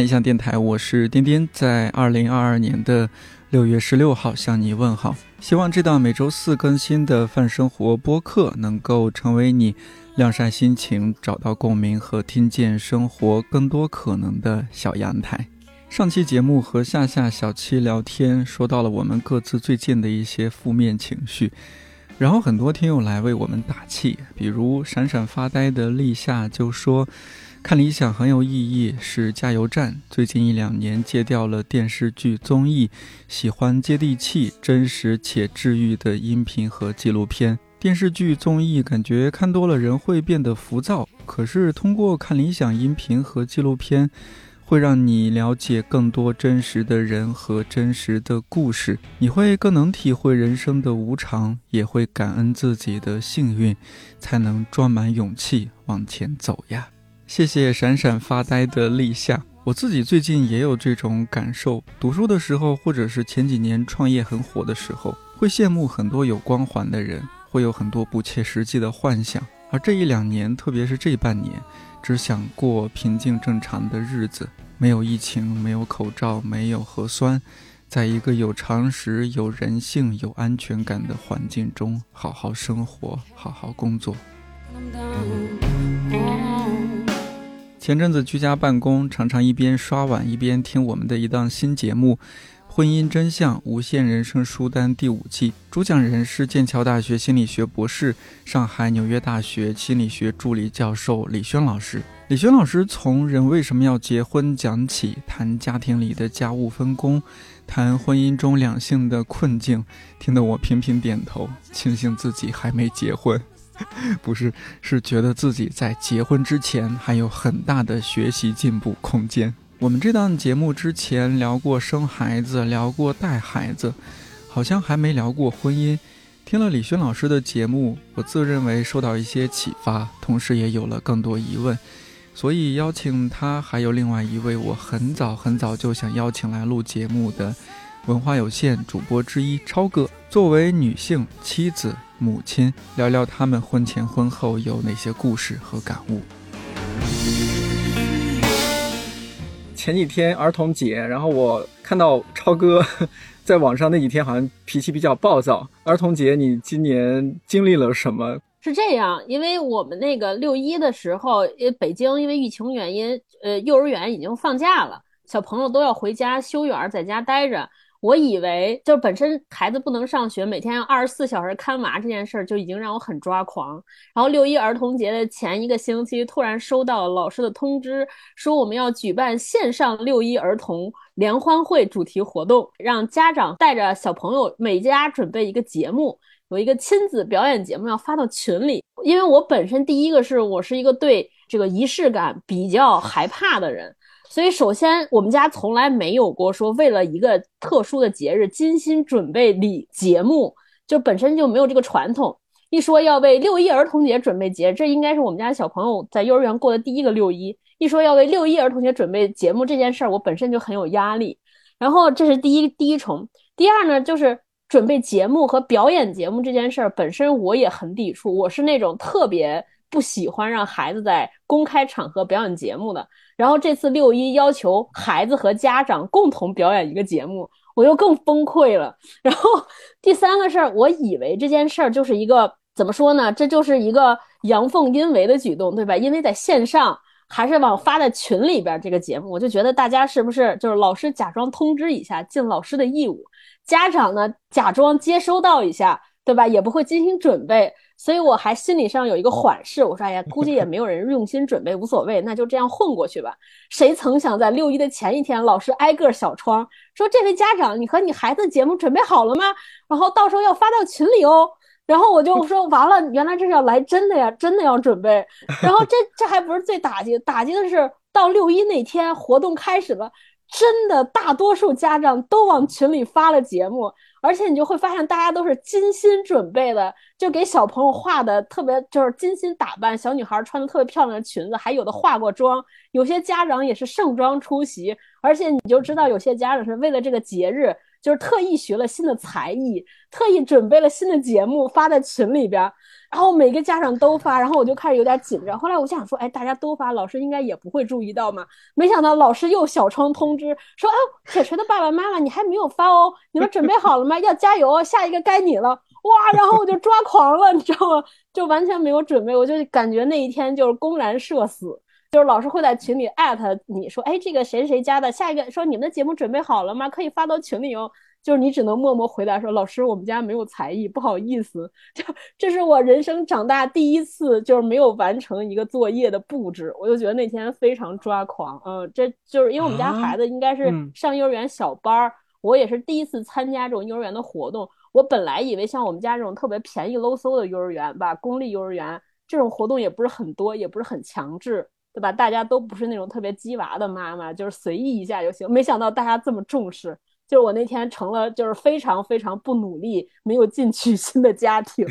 看理想电台，我是丁丁，在二零二二年的六月十六号向你问好。希望这档每周四更新的泛生活播客能够成为你晾晒心情、找到共鸣和听见生活更多可能的小阳台。上期节目和夏夏、小七聊天，说到了我们各自最近的一些负面情绪，然后很多听友来为我们打气，比如闪闪发呆的立夏就说：“看理想很有意义，是加油站。最近一两年戒掉了电视剧、综艺，喜欢接地气、真实且治愈的音频和纪录片。电视剧、综艺感觉看多了人会变得浮躁，可是通过看理想音频和纪录片。”会让你了解更多真实的人和真实的故事，你会更能体会人生的无常，也会感恩自己的幸运，才能装满勇气往前走呀！谢谢闪闪发呆的立夏，我自己最近也有这种感受。读书的时候，或者是前几年创业很火的时候，会羡慕很多有光环的人，会有很多不切实际的幻想。而这一两年，特别是这半年。只想过平静正常的日子，没有疫情，没有口罩，没有核酸，在一个有常识、有人性、有安全感的环境中，好好生活，好好工作。前阵子居家办公，常常一边刷碗一边听我们的一档新节目。婚姻真相：无限人生书单第五季，主讲人是剑桥大学心理学博士、上海纽约大学心理学助理教授李轩老师。李轩老师从人为什么要结婚讲起，谈家庭里的家务分工，谈婚姻中两性的困境，听得我频频点头，庆幸自己还没结婚。不是，是觉得自己在结婚之前还有很大的学习进步空间。我们这档节目之前聊过生孩子，聊过带孩子，好像还没聊过婚姻。听了李轩老师的节目，我自认为受到一些启发，同时也有了更多疑问，所以邀请他，还有另外一位我很早很早就想邀请来录节目的文化有限主播之一超哥，作为女性、妻子、母亲，聊聊他们婚前婚后有哪些故事和感悟。前几天儿童节，然后我看到超哥在网上那几天好像脾气比较暴躁。儿童节，你今年经历了什么？是这样，因为我们那个六一的时候，因北京因为疫情原因，呃，幼儿园已经放假了，小朋友都要回家休园，在家待着。我以为就是本身孩子不能上学，每天要二十四小时看娃这件事儿就已经让我很抓狂。然后六一儿童节的前一个星期，突然收到老师的通知，说我们要举办线上六一儿童联欢会主题活动，让家长带着小朋友每家准备一个节目，有一个亲子表演节目要发到群里。因为我本身第一个是我是一个对这个仪式感比较害怕的人。所以，首先，我们家从来没有过说为了一个特殊的节日精心准备礼节目，就本身就没有这个传统。一说要为六一儿童节准备节，这应该是我们家小朋友在幼儿园过的第一个六一。一说要为六一儿童节准备节目这件事儿，我本身就很有压力。然后，这是第一第一重。第二呢，就是准备节目和表演节目这件事儿本身我也很抵触，我是那种特别不喜欢让孩子在公开场合表演节目的。然后这次六一要求孩子和家长共同表演一个节目，我又更崩溃了。然后第三个事儿，我以为这件事儿就是一个怎么说呢？这就是一个阳奉阴违的举动，对吧？因为在线上还是往发在群里边这个节目，我就觉得大家是不是就是老师假装通知一下，尽老师的义务；家长呢假装接收到一下，对吧？也不会精心准备。所以我还心理上有一个缓释，我说哎呀，估计也没有人用心准备，无所谓，那就这样混过去吧。谁曾想在六一的前一天，老师挨个小窗说：“这位家长，你和你孩子节目准备好了吗？然后到时候要发到群里哦。”然后我就说完了，原来这是要来真的呀，真的要准备。然后这这还不是最打击，打击的是到六一那天活动开始了，真的大多数家长都往群里发了节目。而且你就会发现，大家都是精心准备的，就给小朋友画的特别，就是精心打扮。小女孩穿的特别漂亮的裙子，还有的化过妆。有些家长也是盛装出席，而且你就知道，有些家长是为了这个节日就是特意学了新的才艺，特意准备了新的节目发在群里边，然后每个家长都发，然后我就开始有点紧张。后来我想说，哎，大家都发，老师应该也不会注意到嘛。没想到老师又小窗通知说，哎，铁锤的爸爸妈妈，你还没有发哦，你们准备好了吗？要加油哦，下一个该你了，哇！然后我就抓狂了，你知道吗？就完全没有准备，我就感觉那一天就是公然社死。就是老师会在群里艾特你说，哎，这个谁谁家的，下一个说你们的节目准备好了吗？可以发到群里哦。就是你只能默默回答说，老师，我们家没有才艺，不好意思。就这是我人生长大第一次，就是没有完成一个作业的布置，我就觉得那天非常抓狂。嗯，这就是因为我们家孩子应该是上幼儿园小班儿，我也是第一次参加这种幼儿园的活动。我本来以为像我们家这种特别便宜搂搜的幼儿园吧，公立幼儿园这种活动也不是很多，也不是很强制。对吧？大家都不是那种特别鸡娃的妈妈，就是随意一下就行。没想到大家这么重视，就是我那天成了就是非常非常不努力、没有进取心 的家庭。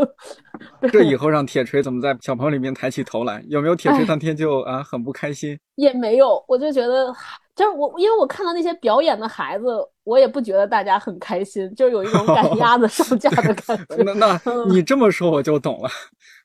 这以后让铁锤怎么在小朋友里面抬起头来？有没有铁锤当天就啊很不开心？也没有，我就觉得就是我，因为我看到那些表演的孩子，我也不觉得大家很开心，就有一种赶鸭子上架的感觉。那那你这么说我就懂了。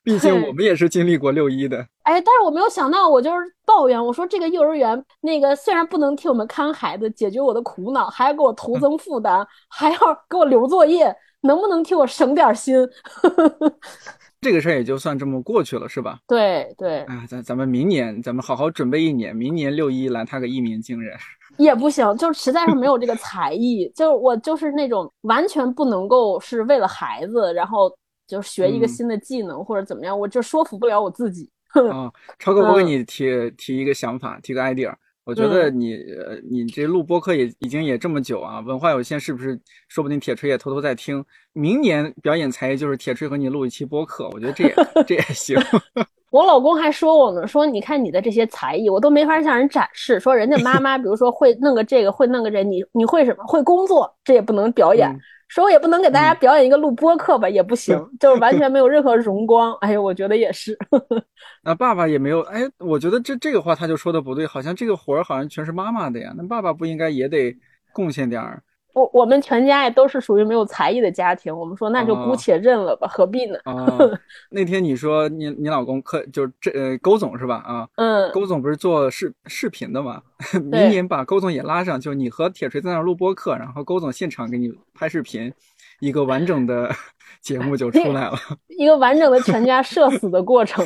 毕竟我们也是经历过六一的，哎，但是我没有想到，我就是抱怨，我说这个幼儿园那个虽然不能替我们看孩子，解决我的苦恼，还要给我徒增负担，还要给我留作业，能不能替我省点心？这个事儿也就算这么过去了，是吧？对对，啊，咱咱们明年咱们好好准备一年，明年六一来他个一鸣惊人 也不行，就实在是没有这个才艺，就我就是那种完全不能够是为了孩子，然后。就学一个新的技能或者怎么样，我就说服不了我自己。啊，超哥，我给你提提一个想法，提个 idea。我觉得你呃，你这录播客也已经也这么久啊，文化有限是不是？说不定铁锤也偷偷在听。明年表演才艺就是铁锤和你录一期播客，我觉得这也 这也行。我老公还说我呢，说你看你的这些才艺，我都没法向人展示。说人家妈妈，比如说会弄个这个，会弄个这，你你会什么？会工作，这也不能表演。说我也不能给大家表演一个录播课吧，也不行，就是完全没有任何荣光。哎呦，我觉得也是。那爸爸也没有，哎，我觉得这这个话他就说的不对，好像这个活儿好像全是妈妈的呀，那爸爸不应该也得贡献点儿？我我们全家也都是属于没有才艺的家庭，我们说那就姑且认了吧，何必呢？啊，那天你说你你老公可就是这呃勾总是吧？啊，嗯，勾总不是做视视频的吗？明年把勾总也拉上，就你和铁锤在那录播课，然后勾总现场给你拍视频，一个完整的 节目就出来了，一个完整的全家社死的过程。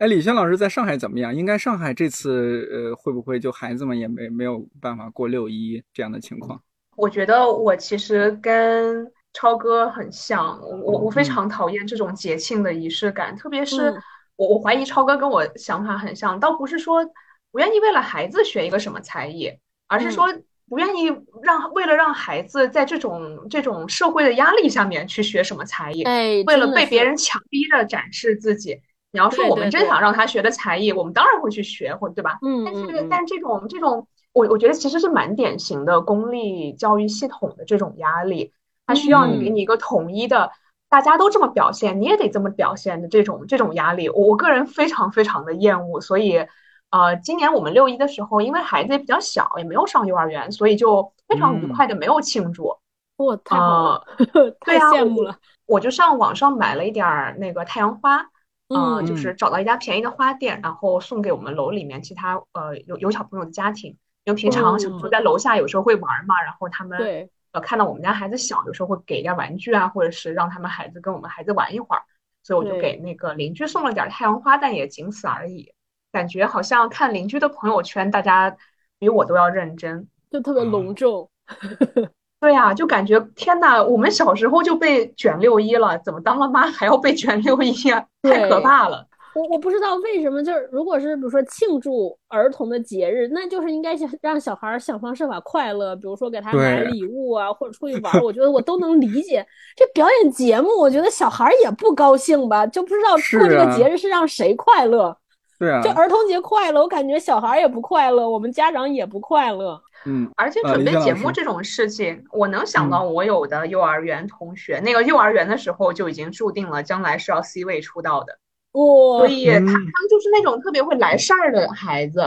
哎，李轩老师在上海怎么样？应该上海这次呃，会不会就孩子们也没没有办法过六一这样的情况？我觉得我其实跟超哥很像，我我非常讨厌这种节庆的仪式感，特别是我我怀疑超哥跟我想法很像，倒不是说不愿意为了孩子学一个什么才艺，而是说不愿意让为了让孩子在这种这种社会的压力下面去学什么才艺，哎，为了被别人强逼着展示自己。你要说我们真想让他学的才艺，我们当然会去学，或对吧？嗯，但是但这种这种，我我觉得其实是蛮典型的公立教育系统的这种压力，它需要你给你一个统一的，大家都这么表现，你也得这么表现的这种这种压力，我我个人非常非常的厌恶。所以，呃，今年我们六一的时候，因为孩子也比较小，也没有上幼儿园，所以就非常愉快的没有庆祝。哇，太好了，太羡慕了。我就上网上买了一点儿那个太阳花。嗯，就是找到一家便宜的花店，然后送给我们楼里面其他呃有有小朋友的家庭，因为平常小朋友在楼下有时候会玩嘛，然后他们呃看到我们家孩子小，有时候会给点玩具啊，或者是让他们孩子跟我们孩子玩一会儿，所以我就给那个邻居送了点太阳花，但也仅此而已。感觉好像看邻居的朋友圈，大家比我都要认真，就特别隆重。对呀，就感觉天呐，我们小时候就被卷六一了，怎么当了妈还要被卷六一啊？太可怕了！我我不知道为什么，就是如果是比如说庆祝儿童的节日，那就是应该想让小孩想方设法快乐，比如说给他买礼物啊，或者出去玩，我觉得我都能理解。这表演节目，我觉得小孩也不高兴吧？就不知道过这个节日是让谁快乐？对啊，就儿童节快乐，我感觉小孩也不快乐，我们家长也不快乐。嗯，而且准备节目这种事情，我能想到我有的幼儿园同学，那个幼儿园的时候就已经注定了将来是要 C 位出道的，哇！所以他他们就是那种特别会来事儿的孩子。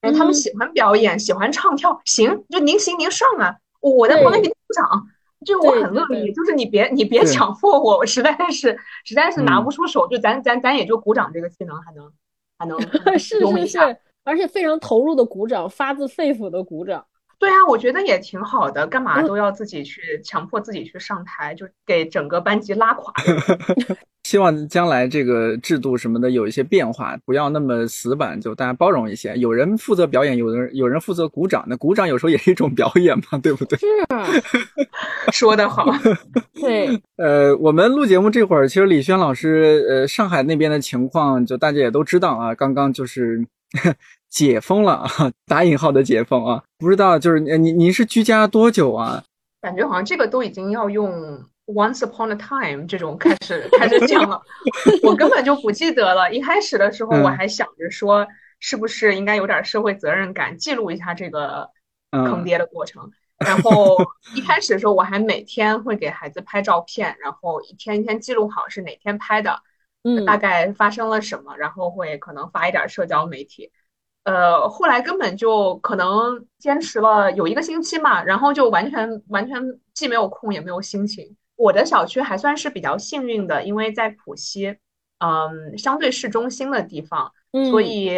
然后他们喜欢表演，喜欢唱跳，行，就您行您上啊，我在旁边给你鼓掌，就我很乐意。就是你别你别强迫我，我实在是实在是拿不出手，就咱咱咱也就鼓掌这个技能还能 还能是是是，而且非常投入的鼓掌，发自肺腑的鼓掌。对啊，我觉得也挺好的，干嘛都要自己去强迫自己去上台，就给整个班级拉垮。希望将来这个制度什么的有一些变化，不要那么死板，就大家包容一些。有人负责表演，有人有人负责鼓掌，那鼓掌有时候也是一种表演嘛，对不对？是，说得好。对，呃，我们录节目这会儿，其实李轩老师，呃，上海那边的情况就大家也都知道啊，刚刚就是解封了啊，打引号的解封啊，不知道就是您您是居家多久啊？感觉好像这个都已经要用。Once upon a time，这种开始 开始讲了，我根本就不记得了。一开始的时候，我还想着说，是不是应该有点社会责任感，记录一下这个坑爹的过程。然后一开始的时候，我还每天会给孩子拍照片，然后一天一天记录好是哪天拍的，嗯，大概发生了什么，然后会可能发一点社交媒体。呃，后来根本就可能坚持了有一个星期嘛，然后就完全完全既没有空也没有心情。我的小区还算是比较幸运的，因为在浦西，嗯，相对市中心的地方，所以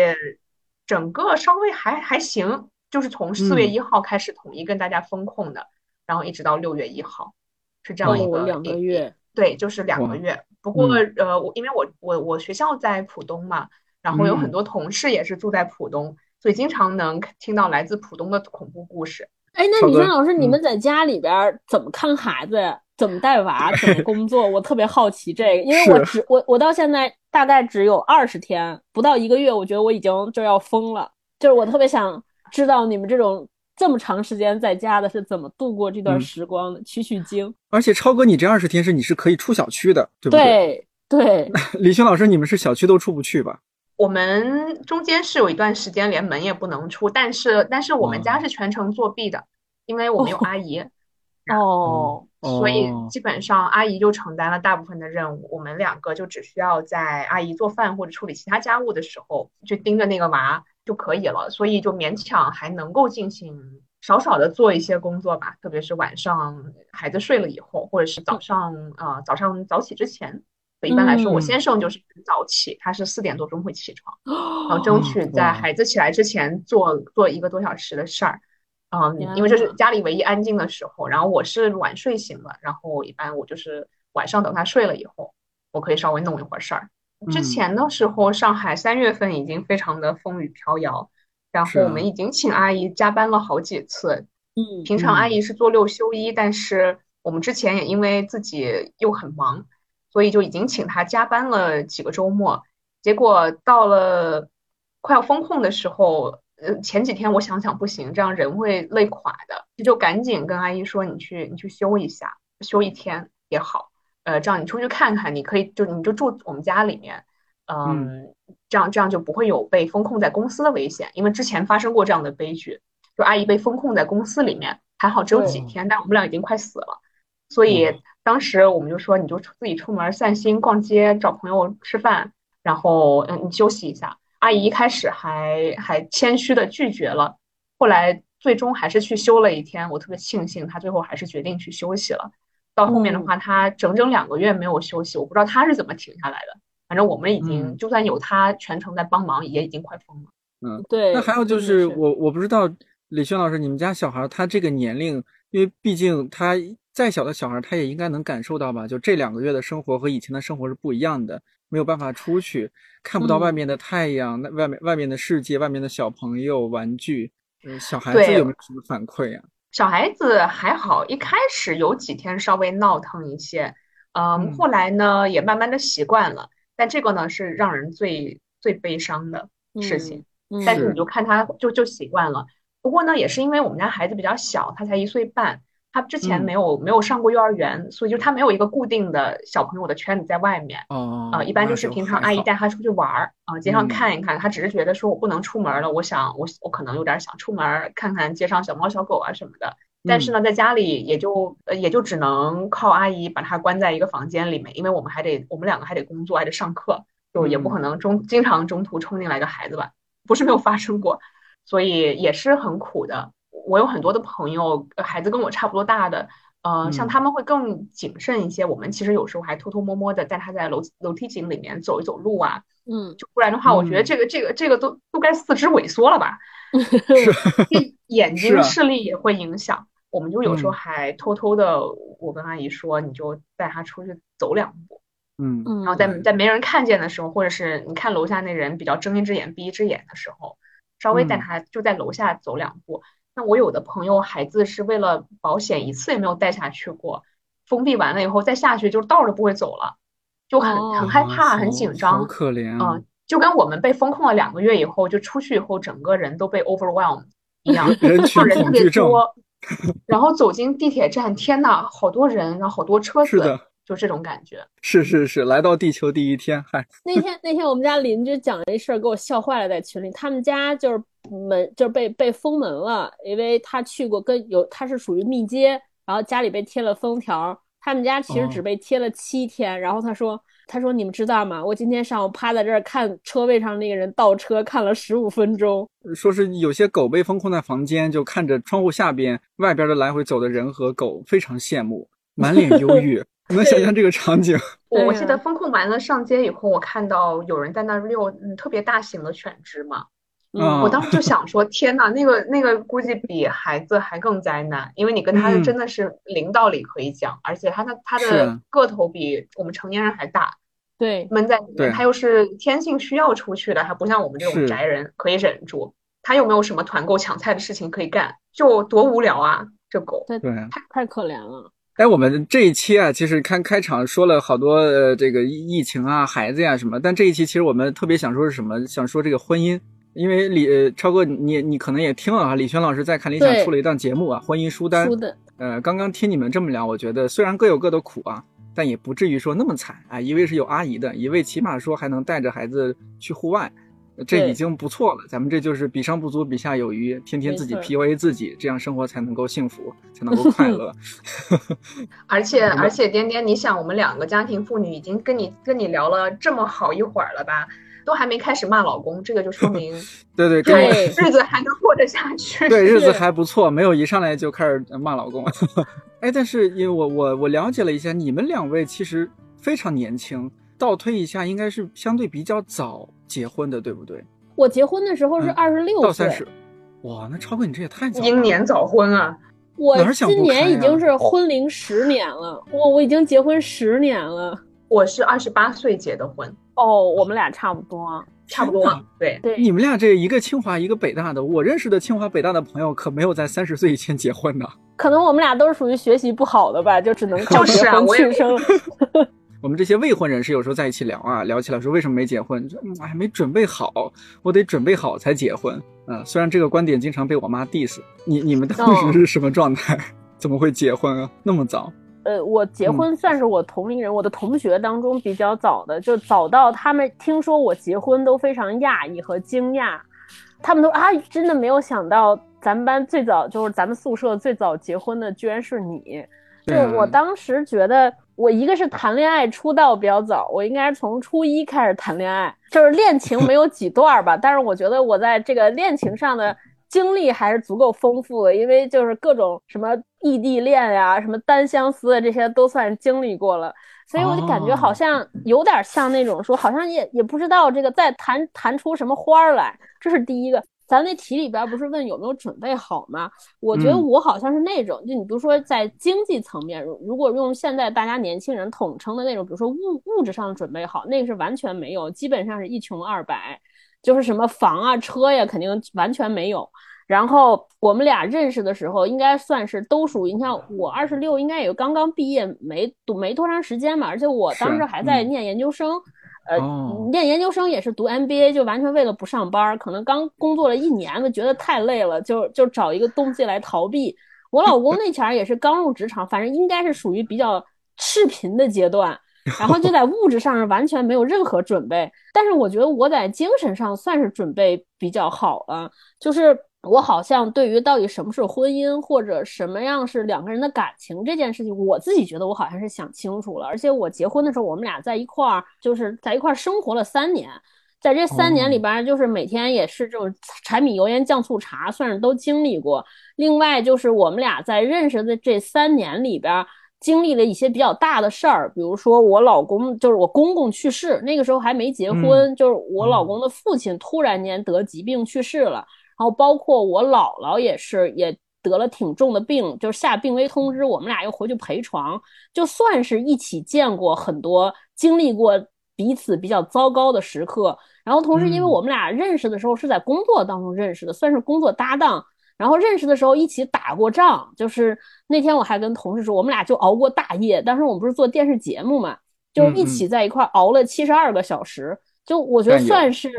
整个稍微还还行。就是从四月一号开始统一跟大家封控的，然后一直到六月一号，是这样一个两个月。对，就是两个月。不过呃，我因为我我我学校在浦东嘛，然后有很多同事也是住在浦东，所以经常能听到来自浦东的恐怖故事。哎，那李轩老师，你们在家里边怎么看孩子呀？怎么带娃？怎么工作？我特别好奇这个，因为我只我我到现在大概只有二十天，不到一个月，我觉得我已经就要疯了。就是我特别想知道你们这种这么长时间在家的是怎么度过这段时光的，取取经。而且超哥，你这二十天是你是可以出小区的，对不对？对对。李轩老师，你们是小区都出不去吧？我们中间是有一段时间连门也不能出，但是但是我们家是全程作弊的，因为我们有阿姨。哦。所以基本上阿姨就承担了大部分的任务，我们两个就只需要在阿姨做饭或者处理其他家务的时候，就盯着那个娃就可以了。所以就勉强还能够进行少少的做一些工作吧，特别是晚上孩子睡了以后，或者是早上呃早上早起之前。一般来说，我先生就是早起，他是四点多钟会起床，然后争取在孩子起来之前做做一个多小时的事儿。嗯，因为这是家里唯一安静的时候，然后我是晚睡醒了，然后一般我就是晚上等他睡了以后，我可以稍微弄一会儿事儿。之前的时候，上海三月份已经非常的风雨飘摇，然后我们已经请阿姨加班了好几次。嗯，平常阿姨是做六休一，但是我们之前也因为自己又很忙，所以就已经请他加班了几个周末。结果到了快要封控的时候。呃，前几天我想想不行，这样人会累垮的，就赶紧跟阿姨说，你去你去休一下，休一天也好，呃，这样你出去看看，你可以就你就住我们家里面，嗯，这样这样就不会有被封控在公司的危险，因为之前发生过这样的悲剧，就阿姨被封控在公司里面，还好只有几天，但我们俩已经快死了，所以当时我们就说，你就自己出门散心、逛街、找朋友吃饭，然后嗯，你休息一下。阿姨一开始还还谦虚的拒绝了，后来最终还是去休了一天。我特别庆幸她最后还是决定去休息了。到后面的话，她整整两个月没有休息，我不知道她是怎么停下来的。反正我们已经就算有她全程在帮忙，也已经快疯了。嗯，对。那还有就是我我不知道李轩老师，你们家小孩他这个年龄，因为毕竟他再小的小孩，他也应该能感受到吧？就这两个月的生活和以前的生活是不一样的。没有办法出去，看不到外面的太阳，那外面外面的世界，外面的小朋友、玩具，嗯，小孩子有没有什么反馈呀？小孩子还好，一开始有几天稍微闹腾一些，嗯，后来呢也慢慢的习惯了。但这个呢是让人最最悲伤的事情，但是你就看他就就习惯了。不过呢，也是因为我们家孩子比较小，他才一岁半。他之前没有没有上过幼儿园，所以就他没有一个固定的小朋友的圈子在外面。哦，啊，一般就是平常阿姨带他出去玩儿啊，街上看一看。他只是觉得说我不能出门了，我想我我可能有点想出门看看街上小猫小狗啊什么的。但是呢，在家里也就呃也就只能靠阿姨把他关在一个房间里面，因为我们还得我们两个还得工作，还得上课，就也不可能中经常中途冲进来个孩子吧，不是没有发生过。所以也是很苦的。我有很多的朋友，孩子跟我差不多大的，呃，像他们会更谨慎一些。我们其实有时候还偷偷摸摸的带他在楼楼梯井里面走一走路啊，嗯，就不然的话，我觉得这个这个这个都都该四肢萎缩了吧？是，眼睛视力也会影响。我们就有时候还偷偷的，我跟阿姨说，你就带他出去走两步，嗯，然后在在没人看见的时候，或者是你看楼下那人比较睁一只眼闭一只眼的时候，稍微带他就在楼下走两步。那我有的朋友孩子是为了保险，一次也没有带下去过。封闭完了以后再下去，就道都不会走了，就很很害怕，很紧张，好可怜啊！就跟我们被封控了两个月以后，就出去以后，整个人都被 overwhelmed 一样，人群特别多。然后走进地铁站，天呐，好多人，然后好多车子，就这种感觉。是是是，来到地球第一天，嗨。那天那天我们家邻居讲了一事儿，给我笑坏了，在群里，他们家就是。门就是被被封门了，因为他去过跟有他是属于密接，然后家里被贴了封条。他们家其实只被贴了七天，然后他说他说你们知道吗？我今天上午趴在这儿看车位上那个人倒车，看了十五分钟。说是有些狗被封控在房间，就看着窗户下边外边的来回走的人和狗，非常羡慕，满脸忧郁。能想象这个场景。我我记得封控完了上街以后，我看到有人在那遛嗯特别大型的犬只嘛。嗯，我当时就想说，天呐，那个那个估计比孩子还更灾难，因为你跟他真的是零道理可以讲，而且他的他的个头比我们成年人还大，对，闷在里面，他又是天性需要出去的，他不像我们这种宅人可以忍住。他又没有什么团购抢菜的事情可以干？就多无聊啊，这狗，对，太太可怜了。哎，我们这一期啊，其实看开场说了好多这个疫情啊、孩子呀什么，但这一期其实我们特别想说是什么？想说这个婚姻。因为李超哥，你你可能也听了啊，李轩老师在看理想出了一档节目啊，婚姻书单。呃，刚刚听你们这么聊，我觉得虽然各有各的苦啊，但也不至于说那么惨啊。一位是有阿姨的，一位起码说还能带着孩子去户外，这已经不错了。咱们这就是比上不足，比下有余，天天自己 PUA 自己，这样生活才能够幸福，才能够快乐。而且 而且，点点，你想，我们两个家庭妇女已经跟你跟你聊了这么好一会儿了吧？都还没开始骂老公，这个就说明 对对对，日子还能过得下去。对，日子还不错，没有一上来就开始骂老公。哎，但是因为我我我了解了一下，你们两位其实非常年轻，倒推一下，应该是相对比较早结婚的，对不对？我结婚的时候是二十六到三十，哇，那超哥你这也太早，英年早婚啊！我今年已经是婚龄十年了，我我已经结婚十年了。我是二十八岁结的婚。哦，我们俩差不多，差不多，对对。你们俩这一个清华，一个北大的，我认识的清华北大的朋友可没有在三十岁以前结婚的。可能我们俩都是属于学习不好的吧，就只能靠 结婚庆生。我们这些未婚人士有时候在一起聊啊，聊起来说为什么没结婚，还，没准备好，我得准备好才结婚。嗯，虽然这个观点经常被我妈 diss，你你们当时是什么状态？怎么会结婚啊？那么早？呃，我结婚算是我同龄人，我的同学当中比较早的，就早到他们听说我结婚都非常讶异和惊讶，他们都啊，真的没有想到咱们班最早就是咱们宿舍最早结婚的居然是你。就我当时觉得，我一个是谈恋爱出道比较早，我应该是从初一开始谈恋爱，就是恋情没有几段吧，但是我觉得我在这个恋情上的。经历还是足够丰富的，因为就是各种什么异地恋呀、什么单相思的这些都算经历过了，所以我就感觉好像有点像那种说，好像也也不知道这个再谈谈出什么花儿来。这是第一个，咱那题里边不是问有没有准备好吗？我觉得我好像是那种，就你比如说在经济层面，如果用现在大家年轻人统称的那种，比如说物物质上准备好，那个是完全没有，基本上是一穷二白。就是什么房啊车呀，肯定完全没有。然后我们俩认识的时候，应该算是都属于你像我二十六，应该也刚刚毕业，没读没多长时间嘛。而且我当时还在念研究生，呃，念研究生也是读 MBA，就完全为了不上班。可能刚工作了一年了，觉得太累了，就就找一个东西来逃避。我老公那前儿也是刚入职场，反正应该是属于比较赤贫的阶段。然后就在物质上是完全没有任何准备，但是我觉得我在精神上算是准备比较好了。就是我好像对于到底什么是婚姻，或者什么样是两个人的感情这件事情，我自己觉得我好像是想清楚了。而且我结婚的时候，我们俩在一块儿，就是在一块儿生活了三年。在这三年里边，就是每天也是这种柴米油盐酱醋茶，算是都经历过。另外就是我们俩在认识的这三年里边，经历了一些比较大的事儿，比如说我老公就是我公公去世，那个时候还没结婚，就是我老公的父亲突然间得疾病去世了，然后包括我姥姥也是也得了挺重的病，就是下病危通知，我们俩又回去陪床，就算是一起见过很多，经历过彼此比较糟糕的时刻，然后同时因为我们俩认识的时候是在工作当中认识的，算是工作搭档。然后认识的时候一起打过仗，就是那天我还跟同事说，我们俩就熬过大夜。当时我们不是做电视节目嘛，就一起在一块熬了七十二个小时，就我觉得算是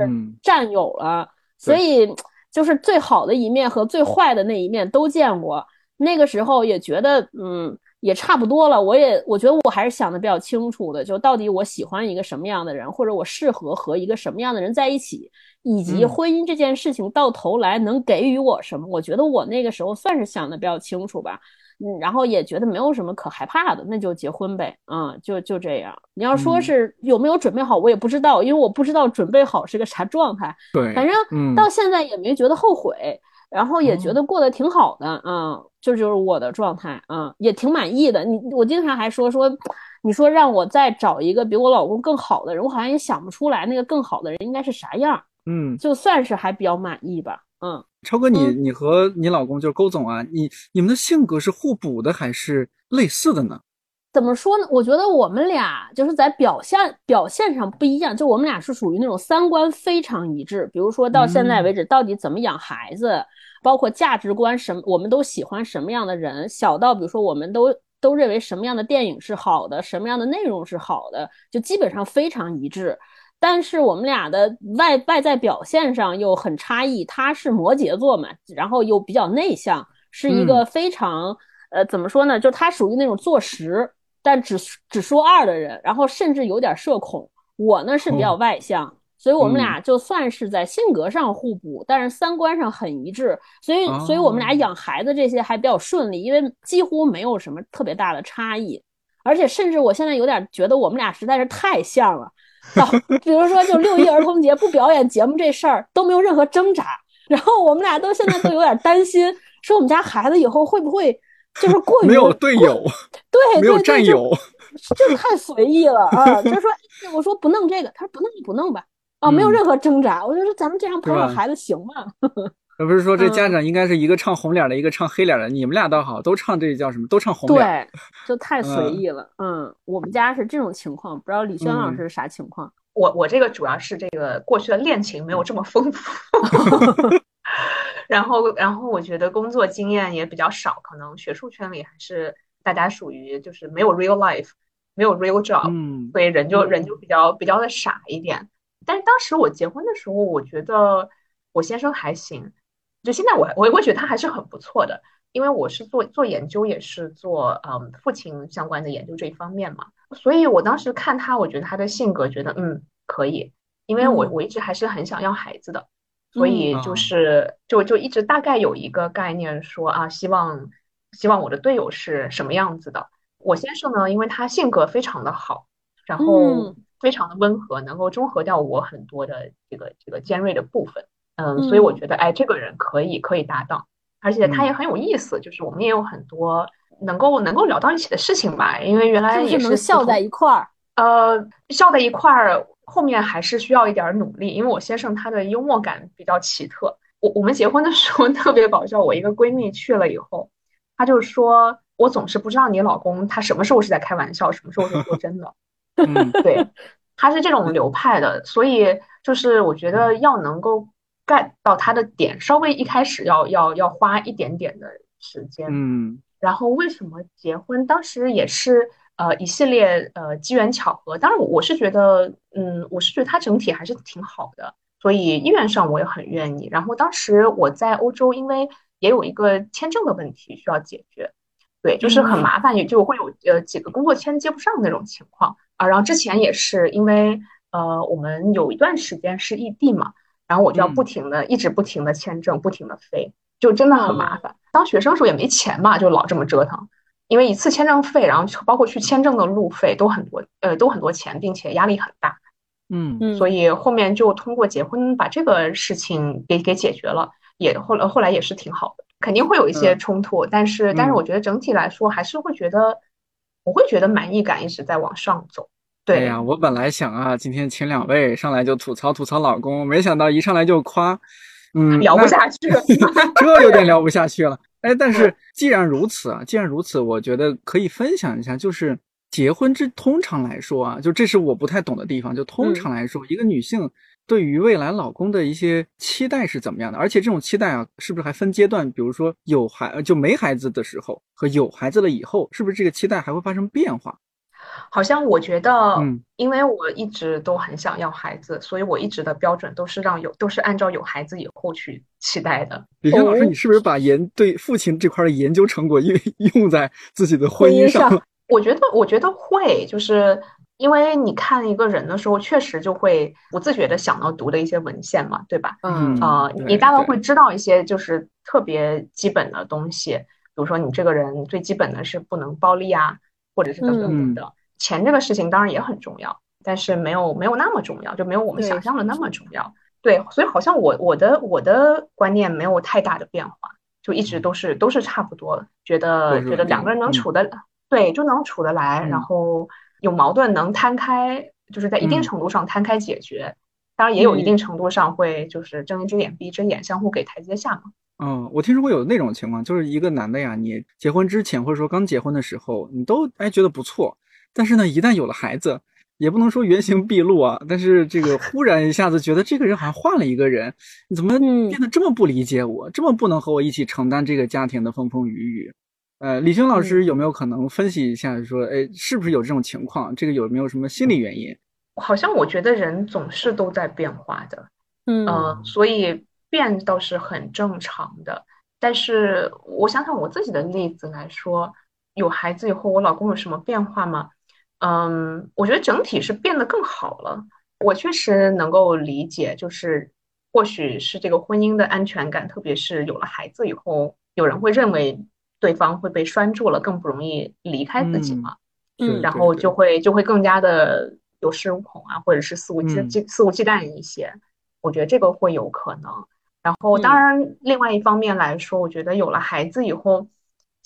战友了。所以就是最好的一面和最坏的那一面都见过。那个时候也觉得，嗯，也差不多了。我也我觉得我还是想的比较清楚的，就到底我喜欢一个什么样的人，或者我适合和一个什么样的人在一起。以及婚姻这件事情到头来能给予我什么？我觉得我那个时候算是想的比较清楚吧，嗯，然后也觉得没有什么可害怕的，那就结婚呗，嗯，就就这样。你要说是有没有准备好，我也不知道，因为我不知道准备好是个啥状态。对，反正到现在也没觉得后悔，然后也觉得过得挺好的，啊，这就是我的状态，啊，也挺满意的。你我经常还说说，你说让我再找一个比我老公更好的人，我好像也想不出来那个更好的人应该是啥样。嗯，就算是还比较满意吧。嗯，超哥，你你和你老公就是勾总啊，你你们的性格是互补的还是类似的呢？怎么说呢？我觉得我们俩就是在表现表现上不一样，就我们俩是属于那种三观非常一致。比如说到现在为止，到底怎么养孩子，包括价值观什么，我们都喜欢什么样的人，小到比如说我们都都认为什么样的电影是好的，什么样的内容是好的，就基本上非常一致。但是我们俩的外外在表现上又很差异，他是摩羯座嘛，然后又比较内向，是一个非常呃怎么说呢？就他属于那种做十但只只说二的人，然后甚至有点社恐。我呢是比较外向，所以我们俩就算是在性格上互补，但是三观上很一致，所以所以我们俩养孩子这些还比较顺利，因为几乎没有什么特别大的差异，而且甚至我现在有点觉得我们俩实在是太像了。比如说，就六一儿童节不表演节目这事儿都没有任何挣扎，然后我们俩都现在都有点担心，说我们家孩子以后会不会就是过于没有队友，对，没有战友，就太随意了啊！就说我说不弄这个，他说不弄就不弄吧，啊，没有任何挣扎。我就说咱们这样培养孩子行吗？那不是说这家长应该是一个唱红脸的，一个唱黑脸的，你们俩倒好，都唱这叫什么？都唱红脸。对，就太随意了。嗯，我们家是这种情况，不知道李轩老师啥情况？我我这个主要是这个过去的恋情没有这么丰富，然后然后我觉得工作经验也比较少，可能学术圈里还是大家属于就是没有 real life，没有 real job，嗯，所以人就人就比较比较的傻一点。但是当时我结婚的时候，我觉得我先生还行。就现在我我我觉得他还是很不错的，因为我是做做研究，也是做嗯父亲相关的研究这一方面嘛，所以我当时看他，我觉得他的性格觉得嗯可以，因为我我一直还是很想要孩子的，所以就是就就一直大概有一个概念说啊，希望希望我的队友是什么样子的。我先生呢，因为他性格非常的好，然后非常的温和，能够中和掉我很多的这个这个尖锐的部分。嗯，所以我觉得，哎，这个人可以可以搭档，而且他也很有意思，就是我们也有很多能够能够聊到一起的事情吧。因为原来也是笑在一块儿，呃，笑在一块儿，后面还是需要一点努力。因为我先生他的幽默感比较奇特，我我们结婚的时候 特别搞笑。我一个闺蜜去了以后，她就说，我总是不知道你老公他什么时候是在开玩笑，什么时候是说真的。嗯，对，他是这种流派的，所以就是我觉得要能够。get 到他的点，稍微一开始要要要花一点点的时间，嗯，然后为什么结婚？当时也是呃一系列呃机缘巧合。当然，我是觉得，嗯，我是觉得它整体还是挺好的，所以意愿上我也很愿意。然后当时我在欧洲，因为也有一个签证的问题需要解决，对，就是很麻烦，也就会有呃几个工作签接不上那种情况啊。然后之前也是因为呃我们有一段时间是异地嘛。然后我就要不停的，一直不停的签证，不停的飞，就真的很麻烦。当学生时候也没钱嘛，就老这么折腾，因为一次签证费，然后包括去签证的路费都很多，呃，都很多钱，并且压力很大。嗯，所以后面就通过结婚把这个事情给给解决了，也后来后来也是挺好的。肯定会有一些冲突，但是但是我觉得整体来说还是会觉得，我会觉得满意感一直在往上走。对呀，我本来想啊，今天请两位上来就吐槽吐槽老公，没想到一上来就夸，嗯，聊不下去了，这有点聊不下去了。哎，但是既然如此啊，既然如此，我觉得可以分享一下，就是结婚这通常来说啊，就这是我不太懂的地方，就通常来说，一个女性。对于未来老公的一些期待是怎么样的？而且这种期待啊，是不是还分阶段？比如说有孩就没孩子的时候和有孩子了以后，是不是这个期待还会发生变化？好像我觉得，嗯，因为我一直都很想要孩子，所以我一直的标准都是让有都是按照有孩子以后去期待的。李轩老师，你是不是把研对父亲这块的研究成果用 用在自己的婚姻上了？我觉得，我觉得会，就是。因为你看一个人的时候，确实就会不自觉的想到读的一些文献嘛，对吧？嗯啊，你大概会知道一些就是特别基本的东西，比如说你这个人最基本的是不能暴力啊，或者是等等等等。钱这个事情当然也很重要，但是没有没有那么重要，就没有我们想象的那么重要。对，所以好像我我的我的观念没有太大的变化，就一直都是都是差不多，觉得觉得两个人能处的对就能处得来，然后。有矛盾能摊开，就是在一定程度上摊开解决，当然也有一定程度上会就是睁一只眼闭一只眼，相互给台阶下嘛。嗯，我听说过有那种情况，就是一个男的呀，你结婚之前或者说刚结婚的时候，你都哎觉得不错，但是呢，一旦有了孩子，也不能说原形毕露啊，但是这个忽然一下子觉得这个人好像换了一个人，你怎么变得这么不理解我，这么不能和我一起承担这个家庭的风风雨雨？呃，李星老师有没有可能分析一下，说，哎，是不是有这种情况？这个有没有什么心理原因？好像我觉得人总是都在变化的，嗯，所以变倒是很正常的。但是我想想我自己的例子来说，有孩子以后，我老公有什么变化吗？嗯，我觉得整体是变得更好了。我确实能够理解，就是或许是这个婚姻的安全感，特别是有了孩子以后，有人会认为。对方会被拴住了，更不容易离开自己嘛？嗯，然后就会就会更加的有恃无恐啊，或者是肆无忌忌肆无忌惮一些。我觉得这个会有可能。然后，当然，另外一方面来说，我觉得有了孩子以后，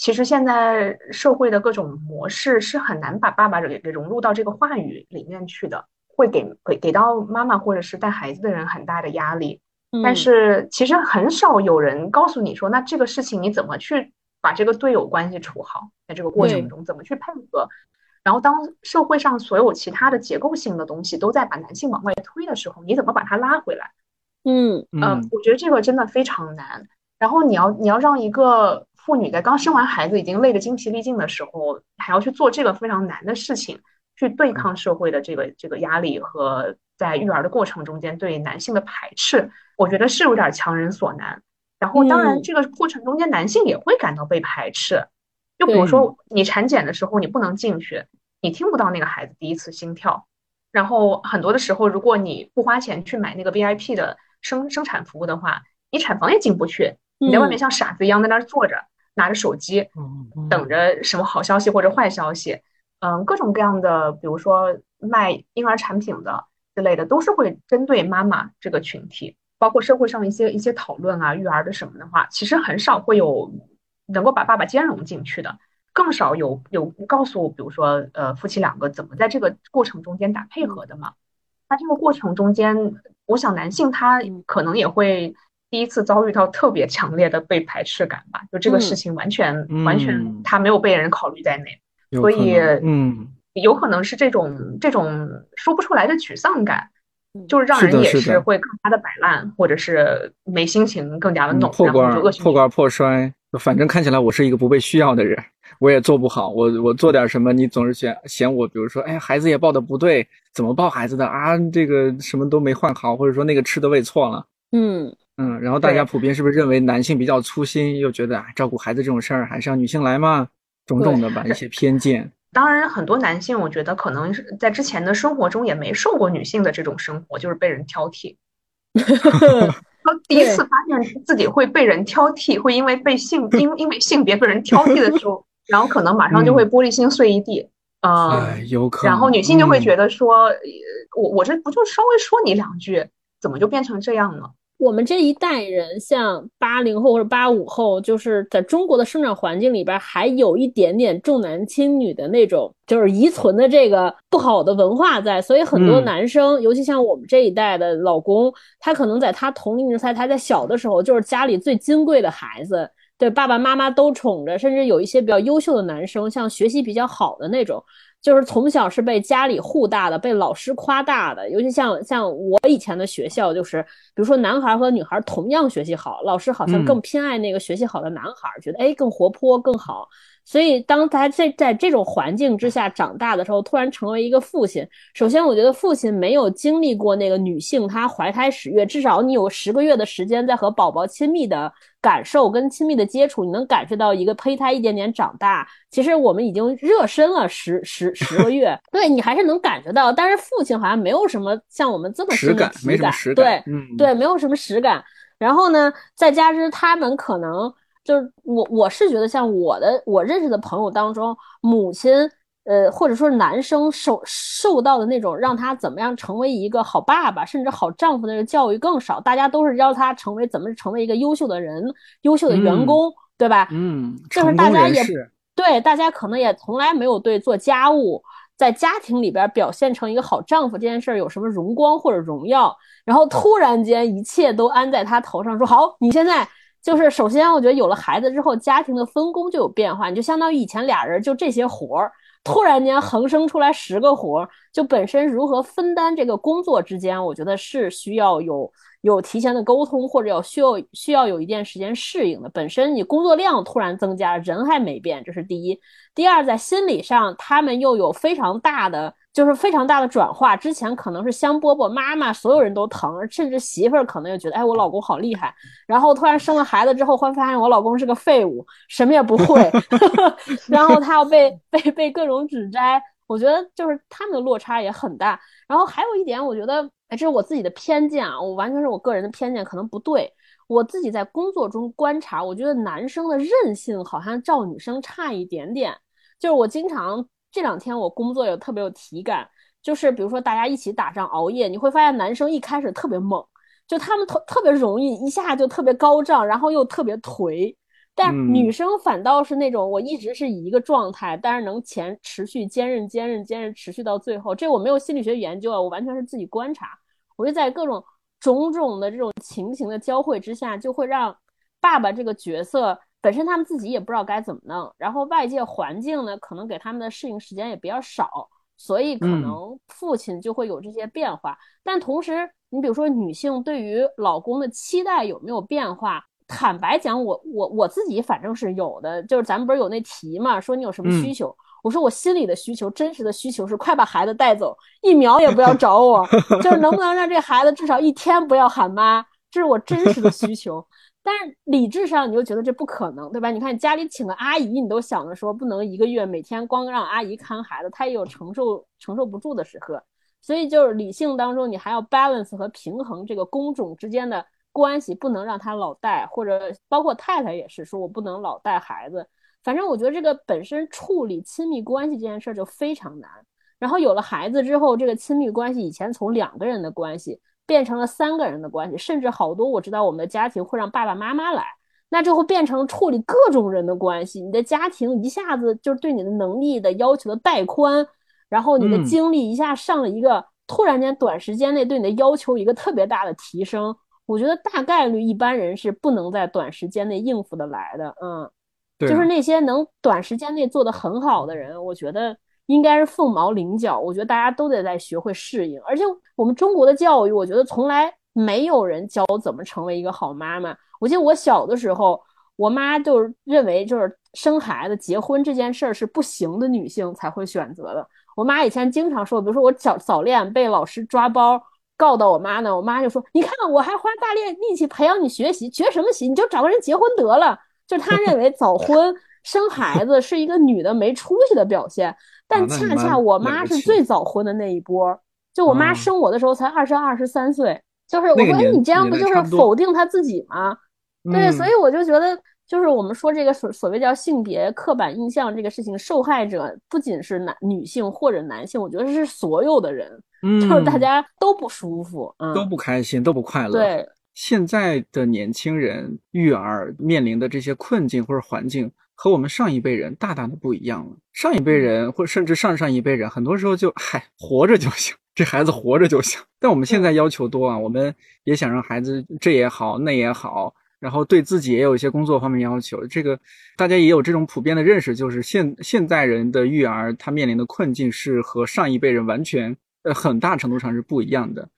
其实现在社会的各种模式是很难把爸爸给给融入到这个话语里面去的，会给给给到妈妈或者是带孩子的人很大的压力。但是其实很少有人告诉你说，那这个事情你怎么去？把这个队友关系处好，在这个过程中怎么去配合？然后当社会上所有其他的结构性的东西都在把男性往外推的时候，你怎么把他拉回来？嗯嗯，我觉得这个真的非常难。然后你要你要让一个妇女在刚生完孩子已经累得精疲力尽的时候，还要去做这个非常难的事情，去对抗社会的这个这个压力和在育儿的过程中间对男性的排斥，我觉得是有点强人所难。然后，当然，这个过程中间，男性也会感到被排斥。就比如说，你产检的时候，你不能进去，你听不到那个孩子第一次心跳。然后，很多的时候，如果你不花钱去买那个 VIP 的生生产服务的话，你产房也进不去。你在外面像傻子一样在那儿坐着，拿着手机，等着什么好消息或者坏消息。嗯，各种各样的，比如说卖婴儿产品的之类的，都是会针对妈妈这个群体。包括社会上一些一些讨论啊，育儿的什么的话，其实很少会有能够把爸爸兼容进去的，更少有有告诉，比如说呃夫妻两个怎么在这个过程中间打配合的嘛。那这个过程中间，我想男性他可能也会第一次遭遇到特别强烈的被排斥感吧，就这个事情完全完全他没有被人考虑在内，所以嗯，有可能是这种这种说不出来的沮丧感。就是让人也是会更加的摆烂，或者是没心情，更加的弄，破罐破罐破摔。反正看起来我是一个不被需要的人，我也做不好。我我做点什么，你总是嫌嫌我，比如说，哎，孩子也抱的不对，怎么抱孩子的啊？这个什么都没换好，或者说那个吃的喂错了。嗯嗯，然后大家普遍是不是认为男性比较粗心，又觉得啊，照顾孩子这种事儿还是让女性来嘛？种种的吧，一些偏见。当然，很多男性我觉得可能是在之前的生活中也没受过女性的这种生活，就是被人挑剔。他第一次发现自己会被人挑剔，会因为被性因因为性别被人挑剔的时候，然后可能马上就会玻璃心碎一地。嗯，有可能。然后女性就会觉得说，我我这不就稍微说你两句，怎么就变成这样了？我们这一代人，像八零后或者八五后，就是在中国的生长环境里边，还有一点点重男轻女的那种，就是遗存的这个不好的文化在。所以很多男生，尤其像我们这一代的老公，他可能在他同龄人在他在小的时候，就是家里最金贵的孩子，对爸爸妈妈都宠着，甚至有一些比较优秀的男生，像学习比较好的那种。就是从小是被家里护大的，被老师夸大的，尤其像像我以前的学校，就是比如说男孩和女孩同样学习好，老师好像更偏爱那个学习好的男孩，觉得哎更活泼更好。所以当他在在这种环境之下长大的时候，突然成为一个父亲，首先我觉得父亲没有经历过那个女性她怀胎十月，至少你有十个月的时间在和宝宝亲密的。感受跟亲密的接触，你能感受到一个胚胎一点点长大。其实我们已经热身了十十十个月，对你还是能感觉到。但是父亲好像没有什么像我们这么实感，没什么实感。对，嗯，对，没有什么实感。然后呢，再加之他们可能就是我，我是觉得像我的我认识的朋友当中，母亲。呃，或者说男生受受到的那种让他怎么样成为一个好爸爸，甚至好丈夫的教育更少，大家都是要他成为怎么成为一个优秀的人、优秀的员工，对吧？嗯，就是大家也对，大家可能也从来没有对做家务，在家庭里边表现成一个好丈夫这件事儿有什么荣光或者荣耀，然后突然间一切都安在他头上，说好，你现在就是首先，我觉得有了孩子之后，家庭的分工就有变化，你就相当于以前俩人就这些活儿。突然间横生出来十个活儿，就本身如何分担这个工作之间，我觉得是需要有有提前的沟通，或者要需要需要有一段时间适应的。本身你工作量突然增加，人还没变，这是第一。第二，在心理上，他们又有非常大的。就是非常大的转化，之前可能是香饽饽妈妈，所有人都疼，甚至媳妇儿可能也觉得，哎，我老公好厉害。然后突然生了孩子之后，会发现我老公是个废物，什么也不会。然后他要被被被各种指摘，我觉得就是他们的落差也很大。然后还有一点，我觉得，哎，这是我自己的偏见啊，我完全是我个人的偏见，可能不对。我自己在工作中观察，我觉得男生的韧性好像照女生差一点点。就是我经常。这两天我工作也特别有体感，就是比如说大家一起打仗熬夜，你会发现男生一开始特别猛，就他们特特别容易一下就特别高涨，然后又特别颓。但女生反倒是那种我一直是以一个状态，但是能前持续坚韧、坚韧、坚韧，持续到最后。这我没有心理学研究啊，我完全是自己观察。我就在各种种种的这种情形的交汇之下，就会让爸爸这个角色。本身他们自己也不知道该怎么弄，然后外界环境呢，可能给他们的适应时间也比较少，所以可能父亲就会有这些变化。但同时，你比如说女性对于老公的期待有没有变化？坦白讲，我我我自己反正是有的。就是咱们不是有那题嘛，说你有什么需求？我说我心里的需求，真实的需求是快把孩子带走，一秒也不要找我，就是能不能让这孩子至少一天不要喊妈，这是我真实的需求。但是理智上你就觉得这不可能，对吧？你看家里请个阿姨，你都想着说不能一个月每天光让阿姨看孩子，她也有承受承受不住的时刻。所以就是理性当中，你还要 balance 和平衡这个工种之间的关系，不能让他老带，或者包括太太也是说我不能老带孩子。反正我觉得这个本身处理亲密关系这件事就非常难。然后有了孩子之后，这个亲密关系以前从两个人的关系。变成了三个人的关系，甚至好多我知道我们的家庭会让爸爸妈妈来，那就会变成处理各种人的关系。你的家庭一下子就是对你的能力的要求的带宽，然后你的精力一下上了一个突然间短时间内对你的要求一个特别大的提升。我觉得大概率一般人是不能在短时间内应付的来的。嗯，就是那些能短时间内做的很好的人，我觉得。应该是凤毛麟角，我觉得大家都得在学会适应。而且我们中国的教育，我觉得从来没有人教怎么成为一个好妈妈。我记得我小的时候，我妈就认为就是生孩子、结婚这件事儿是不行的，女性才会选择的。我妈以前经常说，比如说我早早恋被老师抓包告到我妈呢，我妈就说：“你看我还花大力力气培养你学习，学什么习？你就找个人结婚得了。”就她认为早婚生孩子是一个女的没出息的表现。但恰恰我妈是最早婚的那一波，就我妈生我的时候才二十二十三岁，就是我说，哎，你这样不就是否定她自己吗？对，所以我就觉得，就是我们说这个所所谓叫性别刻板印象这个事情，受害者不仅是男女性或者男性，我觉得是所有的人，就是大家都不舒服，都不开心，都不快乐。对，现在的年轻人育儿面临的这些困境或者环境，和我们上一辈人大大的不一样了。上一辈人或甚至上上一辈人，很多时候就嗨，活着就行，这孩子活着就行。但我们现在要求多啊，我们也想让孩子这也好，那也好。然后对自己也有一些工作方面要求，这个大家也有这种普遍的认识，就是现现在人的育儿他面临的困境是和上一辈人完全呃很大程度上是不一样的。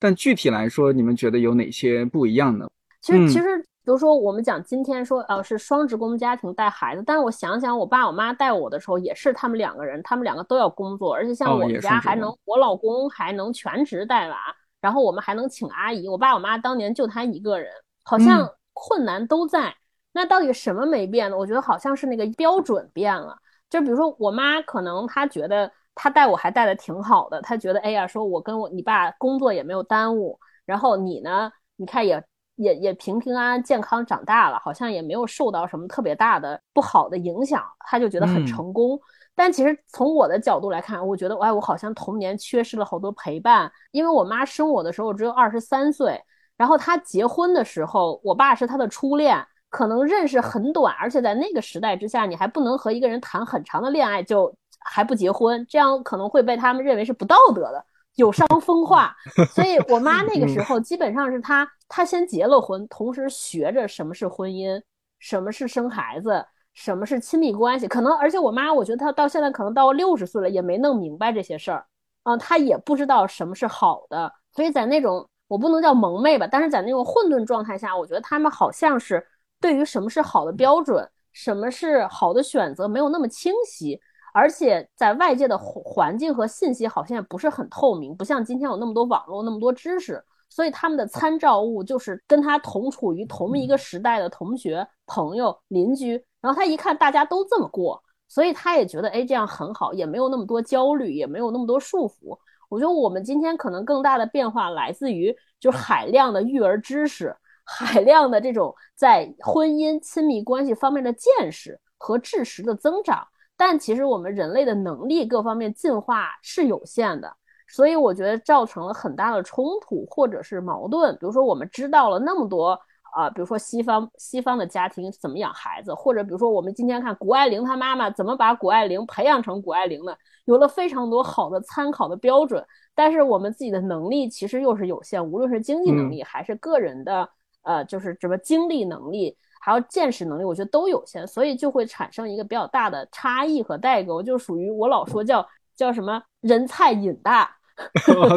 但具体来说，你们觉得有哪些不一样呢？其实其实，比如说我们讲今天说呃是双职工家庭带孩子，但是我想想，我爸我妈带我的时候也是他们两个人，他们两个都要工作，而且像我们家还能我老公还能全职带娃，然后我们还能请阿姨。我爸我妈当年就他一个人，好像。困难都在，那到底什么没变呢？我觉得好像是那个标准变了。就比如说我妈，可能她觉得她带我还带的挺好的，她觉得哎呀，说我跟我你爸工作也没有耽误，然后你呢，你看也也也平平安安健康长大了，好像也没有受到什么特别大的不好的影响，他就觉得很成功。但其实从我的角度来看，我觉得哎，我好像童年缺失了好多陪伴，因为我妈生我的时候只有二十三岁。然后她结婚的时候，我爸是她的初恋，可能认识很短，而且在那个时代之下，你还不能和一个人谈很长的恋爱就还不结婚，这样可能会被他们认为是不道德的，有伤风化。所以我妈那个时 候基本上是她，她先结了婚，同时学着什么是婚姻，什么是生孩子，什么是亲密关系。可能而且我妈，我觉得她到现在可能到六十岁了，也没弄明白这些事儿，啊，她也不知道什么是好的，所以在那种。我不能叫蒙昧吧，但是在那种混沌状态下，我觉得他们好像是对于什么是好的标准，什么是好的选择没有那么清晰，而且在外界的环境和信息好像也不是很透明，不像今天有那么多网络那么多知识，所以他们的参照物就是跟他同处于同一个时代的同学、朋友、邻居，然后他一看大家都这么过，所以他也觉得哎这样很好，也没有那么多焦虑，也没有那么多束缚。我觉得我们今天可能更大的变化来自于，就是海量的育儿知识，海量的这种在婚姻亲密关系方面的见识和知识的增长。但其实我们人类的能力各方面进化是有限的，所以我觉得造成了很大的冲突或者是矛盾。比如说，我们知道了那么多。啊，比如说西方西方的家庭怎么养孩子，或者比如说我们今天看谷爱凌她妈妈怎么把谷爱凌培养成谷爱凌的，有了非常多好的参考的标准。但是我们自己的能力其实又是有限，无论是经济能力还是个人的呃，就是什么精力能力，还有见识能力，我觉得都有限，所以就会产生一个比较大的差异和代沟，就属于我老说叫叫什么人菜瘾大。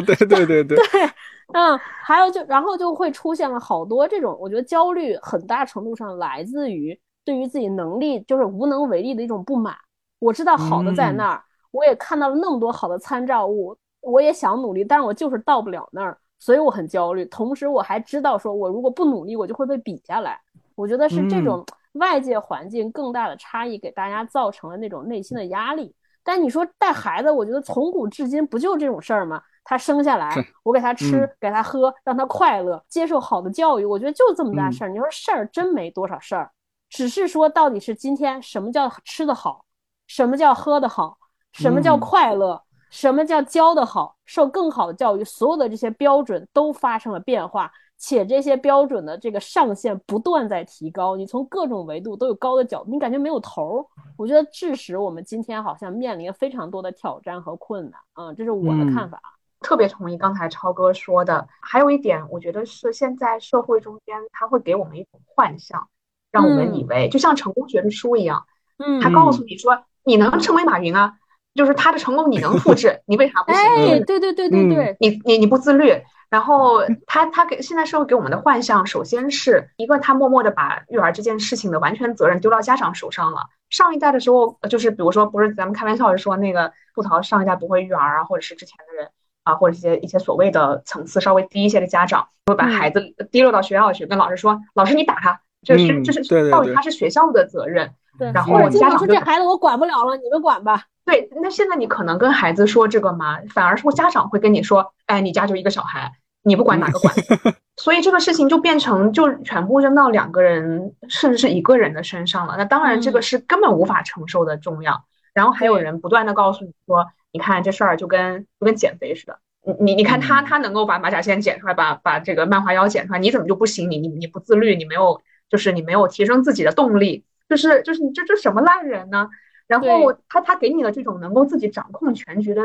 对对对对。对。嗯，还有就，然后就会出现了好多这种，我觉得焦虑很大程度上来自于对于自己能力就是无能为力的一种不满。我知道好的在那儿，我也看到了那么多好的参照物，我也想努力，但是我就是到不了那儿，所以我很焦虑。同时，我还知道说我如果不努力，我就会被比下来。我觉得是这种外界环境更大的差异给大家造成了那种内心的压力。但你说带孩子，我觉得从古至今不就这种事儿吗？他生下来，我给他吃，给他喝，让他快乐，接受好的教育。我觉得就这么大事儿。你说事儿真没多少事儿，只是说到底是今天什么叫吃的好，什么叫喝的好，什么叫快乐，什么叫教的好，受更好的教育，所有的这些标准都发生了变化，且这些标准的这个上限不断在提高。你从各种维度都有高的角度，你感觉没有头儿。我觉得致使我们今天好像面临非常多的挑战和困难嗯，这是我的看法。特别同意刚才超哥说的，还有一点，我觉得是现在社会中间，他会给我们一种幻象，让我们以为就像成功学的书一样，嗯，他告诉你说你能成为马云啊，就是他的成功你能复制，你为啥不行？哎，对对对对对，你你你不自律，然后他他给现在社会给我们的幻象，首先是一个他默默的把育儿这件事情的完全责任丢到家长手上了。上一代的时候，就是比如说不是咱们开玩笑的说那个吐槽上一代不会育儿啊，或者是之前的人。啊，或者一些一些所谓的层次稍微低一些的家长，会把孩子提溜到学校去，跟老师说：“老师，你打他，这是这是到底他是学校的责任。”对，然后家长说：“这孩子我管不了了，你们管吧。”对，那现在你可能跟孩子说这个吗？反而是家长会跟你说：“哎，你家就一个小孩，你不管哪个管，所以这个事情就变成就全部扔到两个人甚至是一个人的身上了。那当然这个是根本无法承受的重要。然后还有人不断的告诉你说，你看这事儿就跟就跟减肥似的，你你你看他他能够把马甲线剪出来，把把这个漫画腰剪出来，你怎么就不行？你你你不自律，你没有就是你没有提升自己的动力，就是就是你这这什么烂人呢？然后他他给你的这种能够自己掌控全局的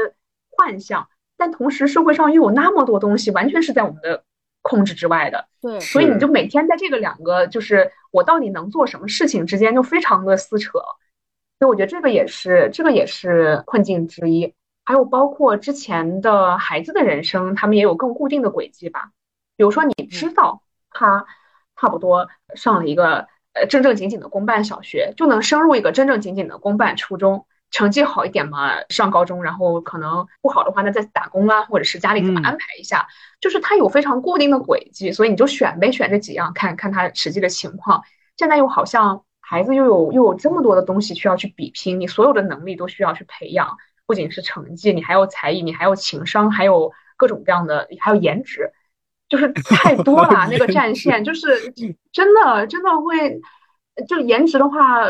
幻象，但同时社会上又有那么多东西完全是在我们的控制之外的，对，所以你就每天在这个两个就是我到底能做什么事情之间就非常的撕扯。所以我觉得这个也是，这个也是困境之一。还有包括之前的孩子的人生，他们也有更固定的轨迹吧。比如说，你知道他差不多上了一个呃正正经经的公办小学，就能升入一个正正经经的公办初中。成绩好一点嘛，上高中，然后可能不好的话，那再打工啊，或者是家里怎么安排一下。就是他有非常固定的轨迹，所以你就选呗，选这几样，看看他实际的情况。现在又好像。孩子又有又有这么多的东西需要去比拼，你所有的能力都需要去培养，不仅是成绩，你还有才艺，你还有情商，还有各种各样的，还有颜值，就是太多了。那个战线就是真的真的会，就颜值的话，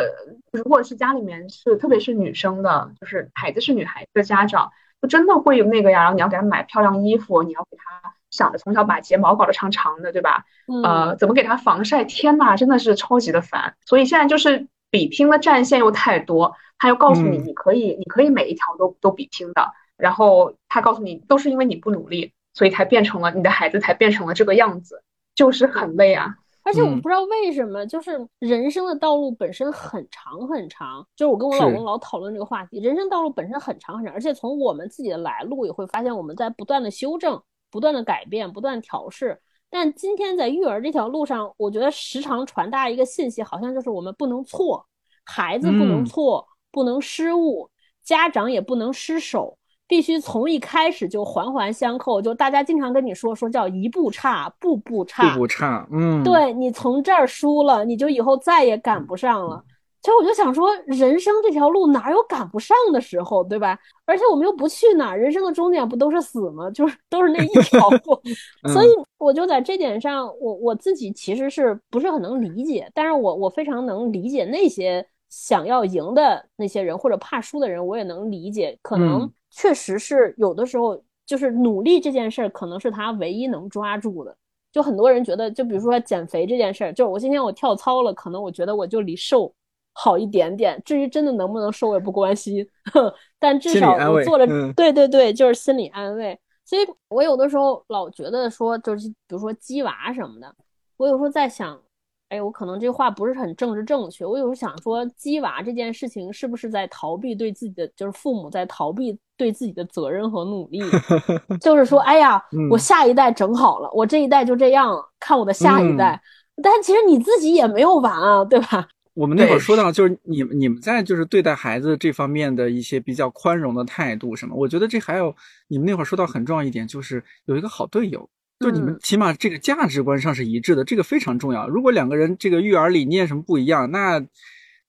如果是家里面是特别是女生的，就是孩子是女孩子的家长，就真的会有那个呀。然后你要给她买漂亮衣服，你要给她。想着从小把睫毛搞得长长的，对吧？呃，怎么给她防晒？天呐，真的是超级的烦。所以现在就是比拼的战线又太多，他又告诉你，你可以，你可以每一条都都比拼的。然后他告诉你，都是因为你不努力，所以才变成了你的孩子才变成了这个样子，就是很累啊。而且我不知道为什么，就是人生的道路本身很长很长。就是我跟我老公老讨论这个话题，人生道路本身很长很长，而且从我们自己的来路也会发现，我们在不断的修正。不断的改变，不断调试，但今天在育儿这条路上，我觉得时常传达一个信息，好像就是我们不能错，孩子不能错，不能失误，家长也不能失手，必须从一开始就环环相扣。就大家经常跟你说说叫一步差，步步差，步步差。嗯，对你从这儿输了，你就以后再也赶不上了。其实我就想说，人生这条路哪有赶不上的时候，对吧？而且我们又不去哪儿，人生的终点不都是死吗？就是都是那一条路。所以我就在这点上，我我自己其实是不是很能理解？但是我我非常能理解那些想要赢的那些人或者怕输的人，我也能理解。可能确实是有的时候，就是努力这件事儿，可能是他唯一能抓住的。就很多人觉得，就比如说减肥这件事儿，就是我今天我跳操了，可能我觉得我就离瘦。好一点点，至于真的能不能瘦我也不关心，但至少我做了，对对对，就是心理安慰。所以我有的时候老觉得说，就是比如说鸡娃什么的，我有时候在想，哎，我可能这话不是很政治正确。我有时候想说，鸡娃这件事情是不是在逃避对自己的，就是父母在逃避对自己的责任和努力，就是说，哎呀，我下一代整好了，我这一代就这样了，看我的下一代。但其实你自己也没有完啊，对吧？我们那会儿说到，就是你你们在就是对待孩子这方面的一些比较宽容的态度什么，我觉得这还有你们那会儿说到很重要一点，就是有一个好队友，就你们起码这个价值观上是一致的，这个非常重要。如果两个人这个育儿理念什么不一样，那。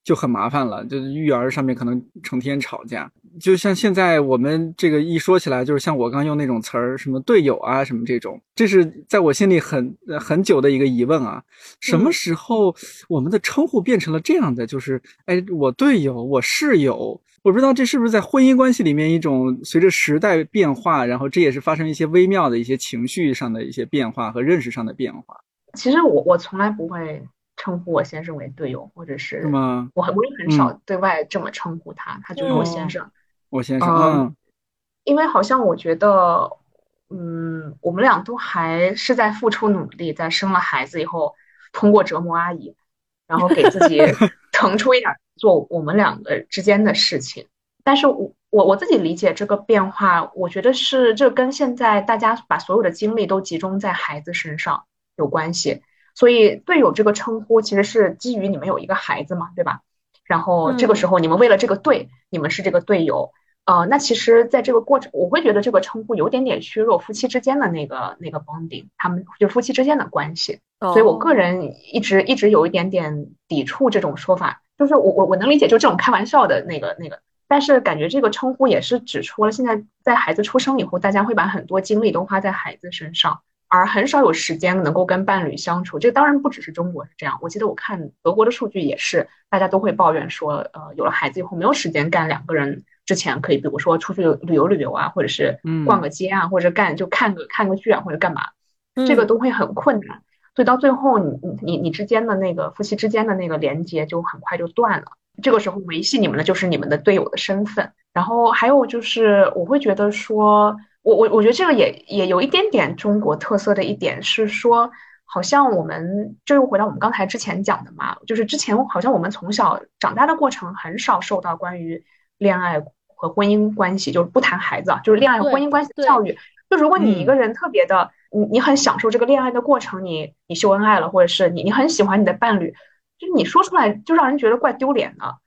就很麻烦了，就是育儿上面可能成天吵架。就像现在我们这个一说起来，就是像我刚用那种词儿，什么队友啊，什么这种，这是在我心里很很久的一个疑问啊。什么时候我们的称呼变成了这样的？就是哎，我队友，我室友，我不知道这是不是在婚姻关系里面一种随着时代变化，然后这也是发生一些微妙的一些情绪上的一些变化和认识上的变化。其实我我从来不会。称呼我先生为队友，或者是我很我也很少对外这么称呼他，他就是我先生。我先生，嗯，因为好像我觉得，嗯，我们俩都还是在付出努力，在生了孩子以后，通过折磨阿姨，然后给自己 腾出一点做我们两个之间的事情。但是我我我自己理解这个变化，我觉得是这跟现在大家把所有的精力都集中在孩子身上有关系。所以队友这个称呼其实是基于你们有一个孩子嘛，对吧？然后这个时候你们为了这个队，你们是这个队友，呃，那其实在这个过程，我会觉得这个称呼有点点削弱夫妻之间的那个那个 bonding，他们就夫妻之间的关系。所以我个人一直一直有一点点抵触这种说法，就是我我我能理解就这种开玩笑的那个那个，但是感觉这个称呼也是指出了现在在孩子出生以后，大家会把很多精力都花在孩子身上。而很少有时间能够跟伴侣相处。这当然不只是中国是这样，我记得我看德国的数据也是，大家都会抱怨说，呃，有了孩子以后没有时间干两个人之前可以，比如说出去旅游旅游啊，或者是逛个街啊，或者干就看个看个剧啊，或者干嘛，这个都会很困难。所以到最后，你你你你之间的那个夫妻之间的那个连接就很快就断了。这个时候维系你们的就是你们的队友的身份。然后还有就是，我会觉得说，我我我觉得这个也也有一点点中国特色的一点是说，好像我们这又回到我们刚才之前讲的嘛，就是之前好像我们从小长大的过程很少受到关于恋爱和婚姻关系，就是不谈孩子，就是恋爱和婚姻关系的教育。就如果你一个人特别的。你你很享受这个恋爱的过程，你你秀恩爱了，或者是你你很喜欢你的伴侣，就是你说出来就让人觉得怪丢脸的，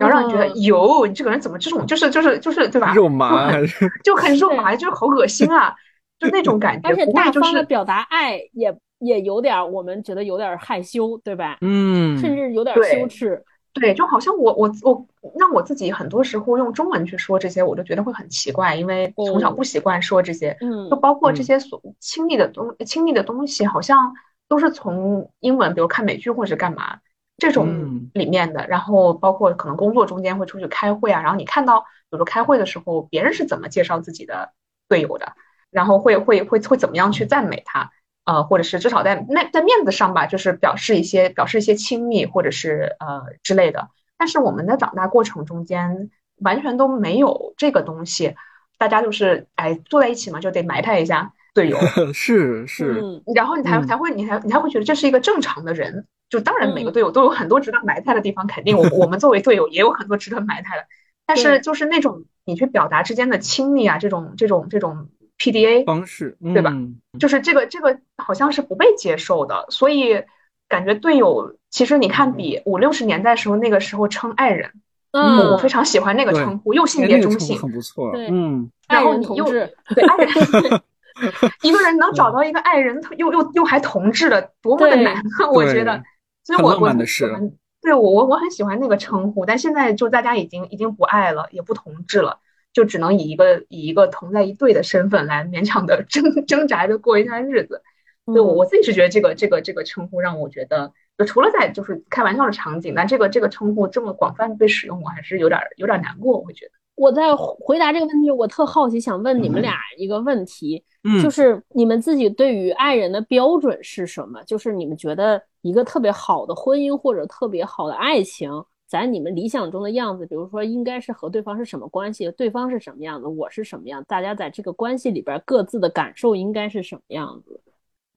然后让你觉得哟，你这个人怎么这种就是就是就是对吧？肉麻，就很肉麻，就是好恶心啊，就那种感觉。而且大方的表达爱也也有点，我们觉得有点害羞，对吧？嗯，甚至有点羞耻。对，就好像我我我让我自己很多时候用中文去说这些，我就觉得会很奇怪，因为从小不习惯说这些，嗯，就包括这些所亲密的东亲密的东西，好像都是从英文，比如看美剧或者干嘛这种里面的，然后包括可能工作中间会出去开会啊，然后你看到，比如说开会的时候别人是怎么介绍自己的队友的，然后会会会会怎么样去赞美他。呃，或者是至少在那在面子上吧，就是表示一些表示一些亲密，或者是呃之类的。但是我们的长大过程中间完全都没有这个东西，大家就是哎坐在一起嘛，就得埋汰一下队友，是是，然后你才才会你才你才会觉得这是一个正常的人。就当然每个队友都有很多值得埋汰的地方，肯定我我们作为队友也有很多值得埋汰的。但是就是那种你去表达之间的亲密啊，这种这种这种。PDA 方式对吧？就是这个这个好像是不被接受的，所以感觉队友其实你看比五六十年代时候那个时候称爱人，嗯，我非常喜欢那个称呼，又性别中性，很不错。对，嗯，然后你又对爱人，一个人能找到一个爱人，又又又还同志的，多么的难，我觉得。所以我我对我我我很喜欢那个称呼，但现在就大家已经已经不爱了，也不同志了。就只能以一个以一个同在一队的身份来勉强的 挣挣扎着过一段日子，对我我自己是觉得这个这个这个称呼让我觉得，就除了在就是开玩笑的场景，但这个这个称呼这么广泛被使用，我还是有点有点难过。我会觉得我在回答这个问题，我特好奇，想问你们俩一个问题，嗯就是你们自己对于爱人的标准是什么？就是你们觉得一个特别好的婚姻或者特别好的爱情。在你们理想中的样子，比如说应该是和对方是什么关系，对方是什么样子，我是什么样，大家在这个关系里边各自的感受应该是什么样子？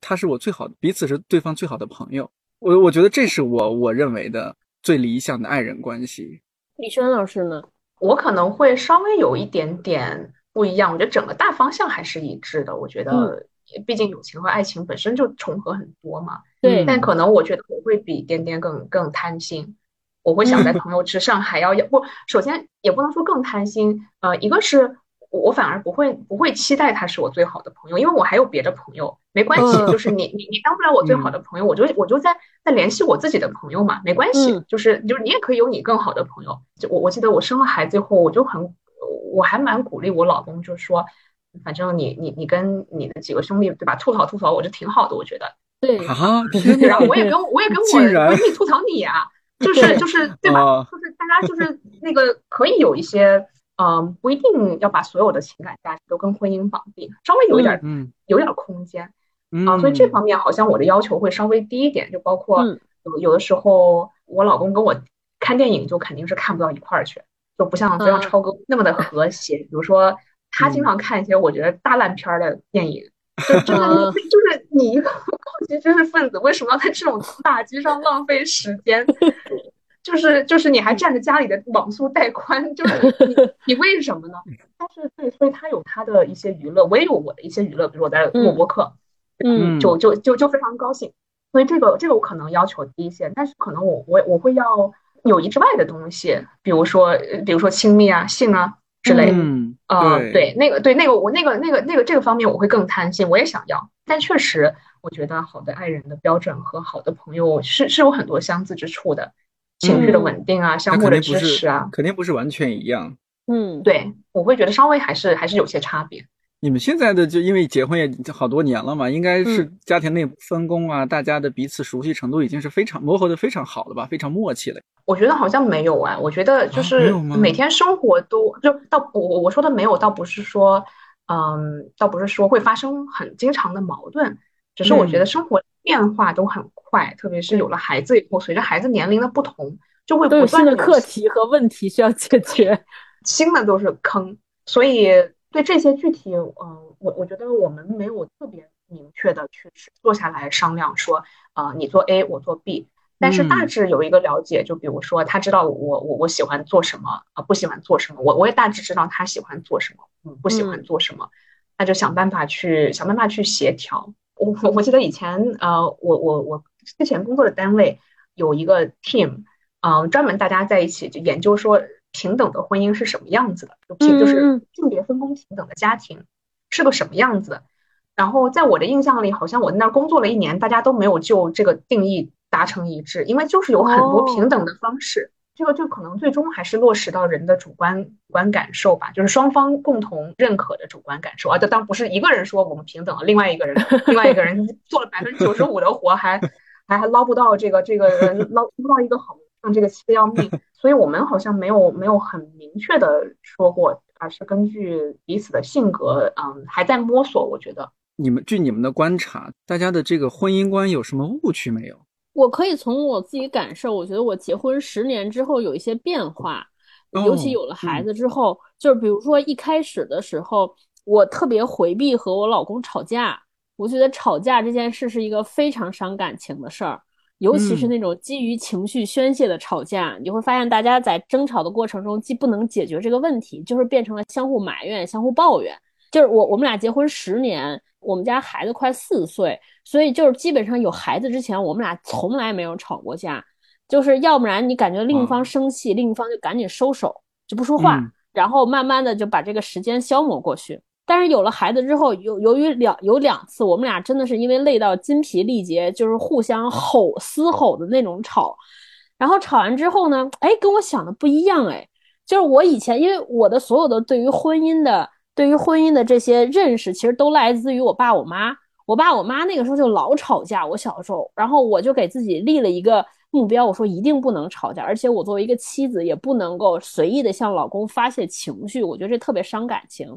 他是我最好的，彼此是对方最好的朋友。我我觉得这是我我认为的最理想的爱人关系。李轩老师呢？我可能会稍微有一点点不一样。我觉得整个大方向还是一致的。我觉得，毕竟友情和爱情本身就重合很多嘛。对。但可能我觉得我会比颠颠更更贪心。我会想在 朋友之上还要要不，首先也不能说更贪心，呃，一个是我反而不会不会期待他是我最好的朋友，因为我还有别的朋友，没关系，就是你你你当不了我最好的朋友，我就我就在在联系我自己的朋友嘛，没关系，就是就是你也可以有你更好的朋友。就我我记得我生了孩子以后，我就很我还蛮鼓励我老公，就是说，反正你你你跟你的几个兄弟对吧，吐槽吐槽，我就挺好的，我觉得。对啊，然后我也跟我也跟 我闺蜜吐槽你啊。就是就是对吧？就是大家就是那个可以有一些，嗯，不一定要把所有的情感价值都跟婚姻绑定，稍微有一点，嗯，有点空间，啊，所以这方面好像我的要求会稍微低一点，就包括有有的时候我老公跟我看电影就肯定是看不到一块儿去，就不像不像超哥那么的和谐。比如说他经常看一些我觉得大烂片的电影。就真的，就是你一个高级知识分子，为什么要在这种打击上浪费时间？就 是就是，你还占着家里的网速带宽，就是你 你为什么呢？但是对，所以他有他的一些娱乐，我也有我的一些娱乐，比如我在录播客，嗯，就就就就非常高兴。所以这个这个我可能要求低一些，但是可能我我我会要友谊之外的东西，比如说比如说亲密啊、性啊。之类，嗯，啊，对，那个，对，那个，我那个，那个，那个，这个方面我会更贪心，我也想要。但确实，我觉得好的爱人的标准和好的朋友是是有很多相似之处的，情绪的稳定啊，相互的支持啊，肯定不是完全一样。嗯，对，我会觉得稍微还是还是有些差别。你们现在的就因为结婚也好多年了嘛，应该是家庭内部分工啊，大家的彼此熟悉程度已经是非常磨合的非常好了吧，非常默契了。我觉得好像没有哎，我觉得就是每天生活都就倒我我我说的没有，倒不是说嗯，倒不是说会发生很经常的矛盾，只是我觉得生活变化都很快，特别是有了孩子以后，随着孩子年龄的不同，就会不断的课题和问题需要解决，新的都是坑，所以。对这些具体，嗯，我我觉得我们没有特别明确的去坐下来商量说，呃，你做 A，我做 B，但是大致有一个了解，就比如说他知道我我我喜欢做什么啊，不喜欢做什么，我我也大致知道他喜欢做什么，嗯，不喜欢做什么，那就想办法去想办法去协调。我我我记得以前，呃，我我我之前工作的单位有一个 team，嗯，专门大家在一起就研究说。平等的婚姻是什么样子的？就平就是性别分工平等的家庭是个什么样子？然后在我的印象里，好像我在那儿工作了一年，大家都没有就这个定义达成一致，因为就是有很多平等的方式。这个就可能最终还是落实到人的主观主观感受吧，就是双方共同认可的主观感受啊。这当不是一个人说我们平等了，另外一个人另外一个人 做了百分之九十五的活，还还还捞不到这个这个捞不到一个好。让这个气得要命，所以我们好像没有没有很明确的说过，而是根据彼此的性格，嗯，还在摸索。我觉得你们据你们的观察，大家的这个婚姻观有什么误区没有？我可以从我自己感受，我觉得我结婚十年之后有一些变化，尤其有了孩子之后，就是比如说一开始的时候，我特别回避和我老公吵架，我觉得吵架这件事是一个非常伤感情的事儿。尤其是那种基于情绪宣泄的吵架，你会发现大家在争吵的过程中，既不能解决这个问题，就是变成了相互埋怨、相互抱怨。就是我我们俩结婚十年，我们家孩子快四岁，所以就是基本上有孩子之前，我们俩从来没有吵过架。就是要不然你感觉另一方生气，另一方就赶紧收手，就不说话，然后慢慢的就把这个时间消磨过去。但是有了孩子之后，由由于两有两次，我们俩真的是因为累到筋疲力竭，就是互相吼嘶吼的那种吵。然后吵完之后呢，哎，跟我想的不一样，哎，就是我以前因为我的所有的对于婚姻的对于婚姻的这些认识，其实都来自于我爸我妈。我爸我妈那个时候就老吵架，我小时候，然后我就给自己立了一个。目标，我说一定不能吵架，而且我作为一个妻子，也不能够随意的向老公发泄情绪，我觉得这特别伤感情。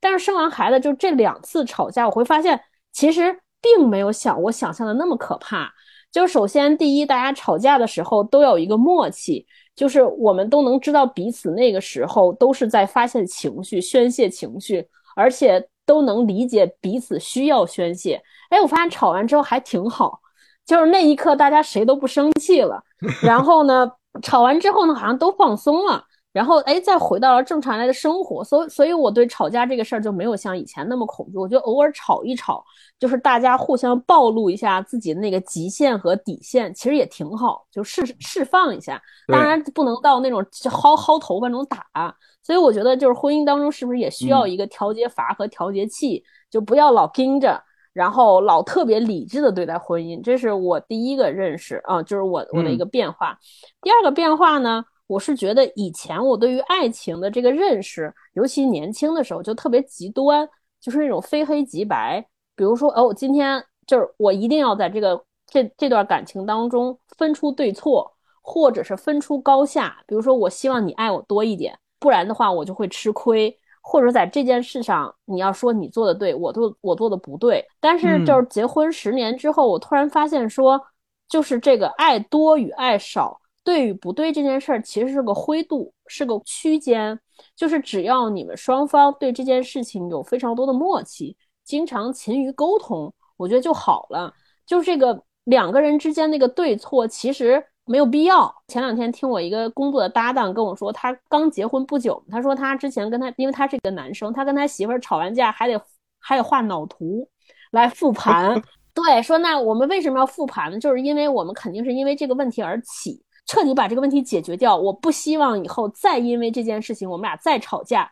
但是生完孩子，就这两次吵架，我会发现其实并没有想我想象的那么可怕。就首先第一，大家吵架的时候都有一个默契，就是我们都能知道彼此那个时候都是在发泄情绪、宣泄情绪，而且都能理解彼此需要宣泄。哎，我发现吵完之后还挺好。就是那一刻，大家谁都不生气了，然后呢，吵完之后呢，好像都放松了，然后哎，再回到了正常来的生活。所以，所以我对吵架这个事儿就没有像以前那么恐惧。我觉得偶尔吵一吵，就是大家互相暴露一下自己的那个极限和底线，其实也挺好，就释释放一下。当然不能到那种薅薅头发那种打。所以我觉得，就是婚姻当中是不是也需要一个调节阀和调节器，就不要老盯着。然后老特别理智的对待婚姻，这是我第一个认识啊，就是我我的一个变化。第二个变化呢，我是觉得以前我对于爱情的这个认识，尤其年轻的时候就特别极端，就是那种非黑即白。比如说，哦，今天就是我一定要在这个这这段感情当中分出对错，或者是分出高下。比如说，我希望你爱我多一点，不然的话我就会吃亏。或者在这件事上，你要说你做的对，我做我做的不对。但是就是结婚十年之后，我突然发现说，就是这个爱多与爱少，对与不对这件事儿，其实是个灰度，是个区间。就是只要你们双方对这件事情有非常多的默契，经常勤于沟通，我觉得就好了。就是这个两个人之间那个对错，其实。没有必要。前两天听我一个工作的搭档跟我说，他刚结婚不久，他说他之前跟他，因为他是一个男生，他跟他媳妇儿吵完架还得还得画脑图来复盘。对，说那我们为什么要复盘呢？就是因为我们肯定是因为这个问题而起，彻底把这个问题解决掉。我不希望以后再因为这件事情我们俩再吵架。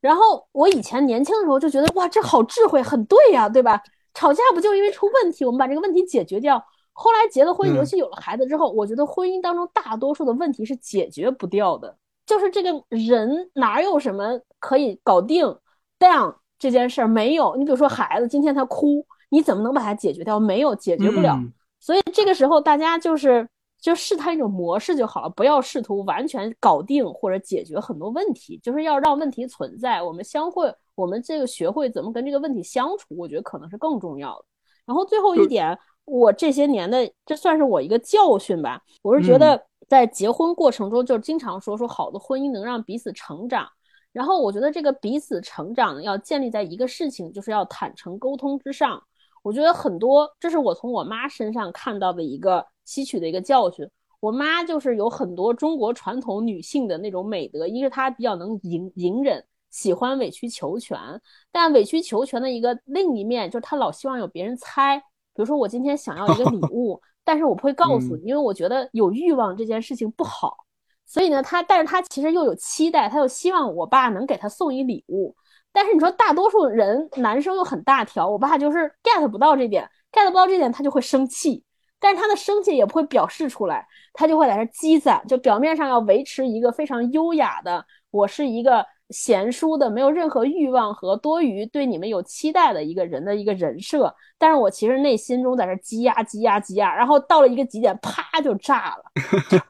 然后我以前年轻的时候就觉得哇，这好智慧，很对呀，对吧？吵架不就因为出问题，我们把这个问题解决掉。后来结了婚，尤其有了孩子之后，我觉得婚姻当中大多数的问题是解决不掉的。就是这个人哪有什么可以搞定，down 这件事儿没有。你比如说孩子今天他哭，你怎么能把他解决掉？没有解决不了。所以这个时候大家就是就试探一种模式就好了，不要试图完全搞定或者解决很多问题，就是要让问题存在。我们相会，我们这个学会怎么跟这个问题相处，我觉得可能是更重要的。然后最后一点，我这些年的这算是我一个教训吧。我是觉得在结婚过程中，就经常说说好的婚姻能让彼此成长。然后我觉得这个彼此成长要建立在一个事情，就是要坦诚沟通之上。我觉得很多，这是我从我妈身上看到的一个吸取的一个教训。我妈就是有很多中国传统女性的那种美德，一是她比较能隐隐忍，喜欢委曲求全。但委曲求全的一个另一面，就是她老希望有别人猜。比如说我今天想要一个礼 物，但是我不会告诉你，因为我觉得有欲望这件事情不好。所以呢，他但是他其实又有期待，他又希望我爸能给他送一礼物。但是你说大多数人男生又很大条，我爸就是 get 不到这点，get 不到这点他就会生气，但是他的生气也不会表示出来，他就会在这积攒，就表面上要维持一个非常优雅的，我是一个贤淑的，没有任何欲望和多余对你们有期待的一个人的一个人设。但是我其实内心中在这积压积压积压，然后到了一个极点，啪就炸了，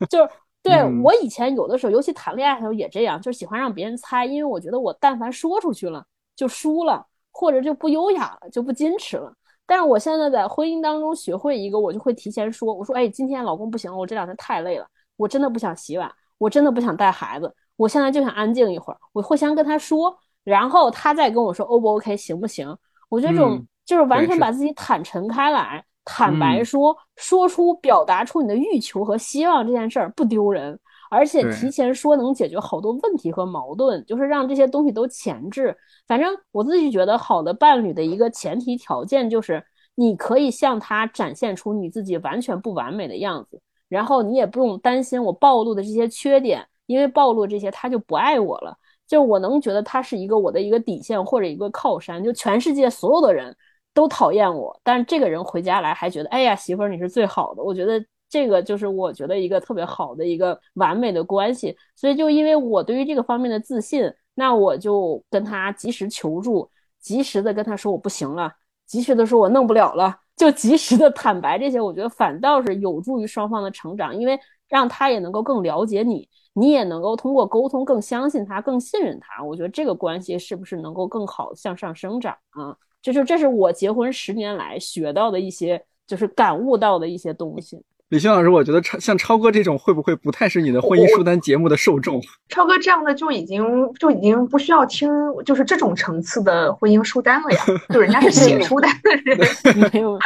就 是。对我以前有的时候，尤其谈恋爱的时候也这样，就是喜欢让别人猜，因为我觉得我但凡说出去了就输了，或者就不优雅了，就不矜持了。但是我现在在婚姻当中学会一个，我就会提前说，我说，哎，今天老公不行，我这两天太累了，我真的不想洗碗，我真的不想带孩子，我现在就想安静一会儿。我会先跟他说，然后他再跟我说，O 不 OK，行不行？我觉得这种就是完全把自己坦诚开来。坦白说，说出表达出你的欲求和希望这件事儿不丢人，而且提前说能解决好多问题和矛盾，就是让这些东西都前置。反正我自己觉得，好的伴侣的一个前提条件就是你可以向他展现出你自己完全不完美的样子，然后你也不用担心我暴露的这些缺点，因为暴露这些他就不爱我了。就我能觉得他是一个我的一个底线或者一个靠山，就全世界所有的人。都讨厌我，但是这个人回家来还觉得，哎呀，媳妇儿你是最好的。我觉得这个就是我觉得一个特别好的一个完美的关系。所以就因为我对于这个方面的自信，那我就跟他及时求助，及时的跟他说我不行了，及时的说我弄不了了，就及时的坦白这些，我觉得反倒是有助于双方的成长，因为让他也能够更了解你，你也能够通过沟通更相信他，更信任他。我觉得这个关系是不是能够更好向上生长啊？这就是这是我结婚十年来学到的一些，就是感悟到的一些东西。李欣老师，我觉得超像超哥这种会不会不太是你的婚姻书单节目的受众？超哥这样的就已经就已经不需要听，就是这种层次的婚姻书单了呀。就人家是写书单的人。没有。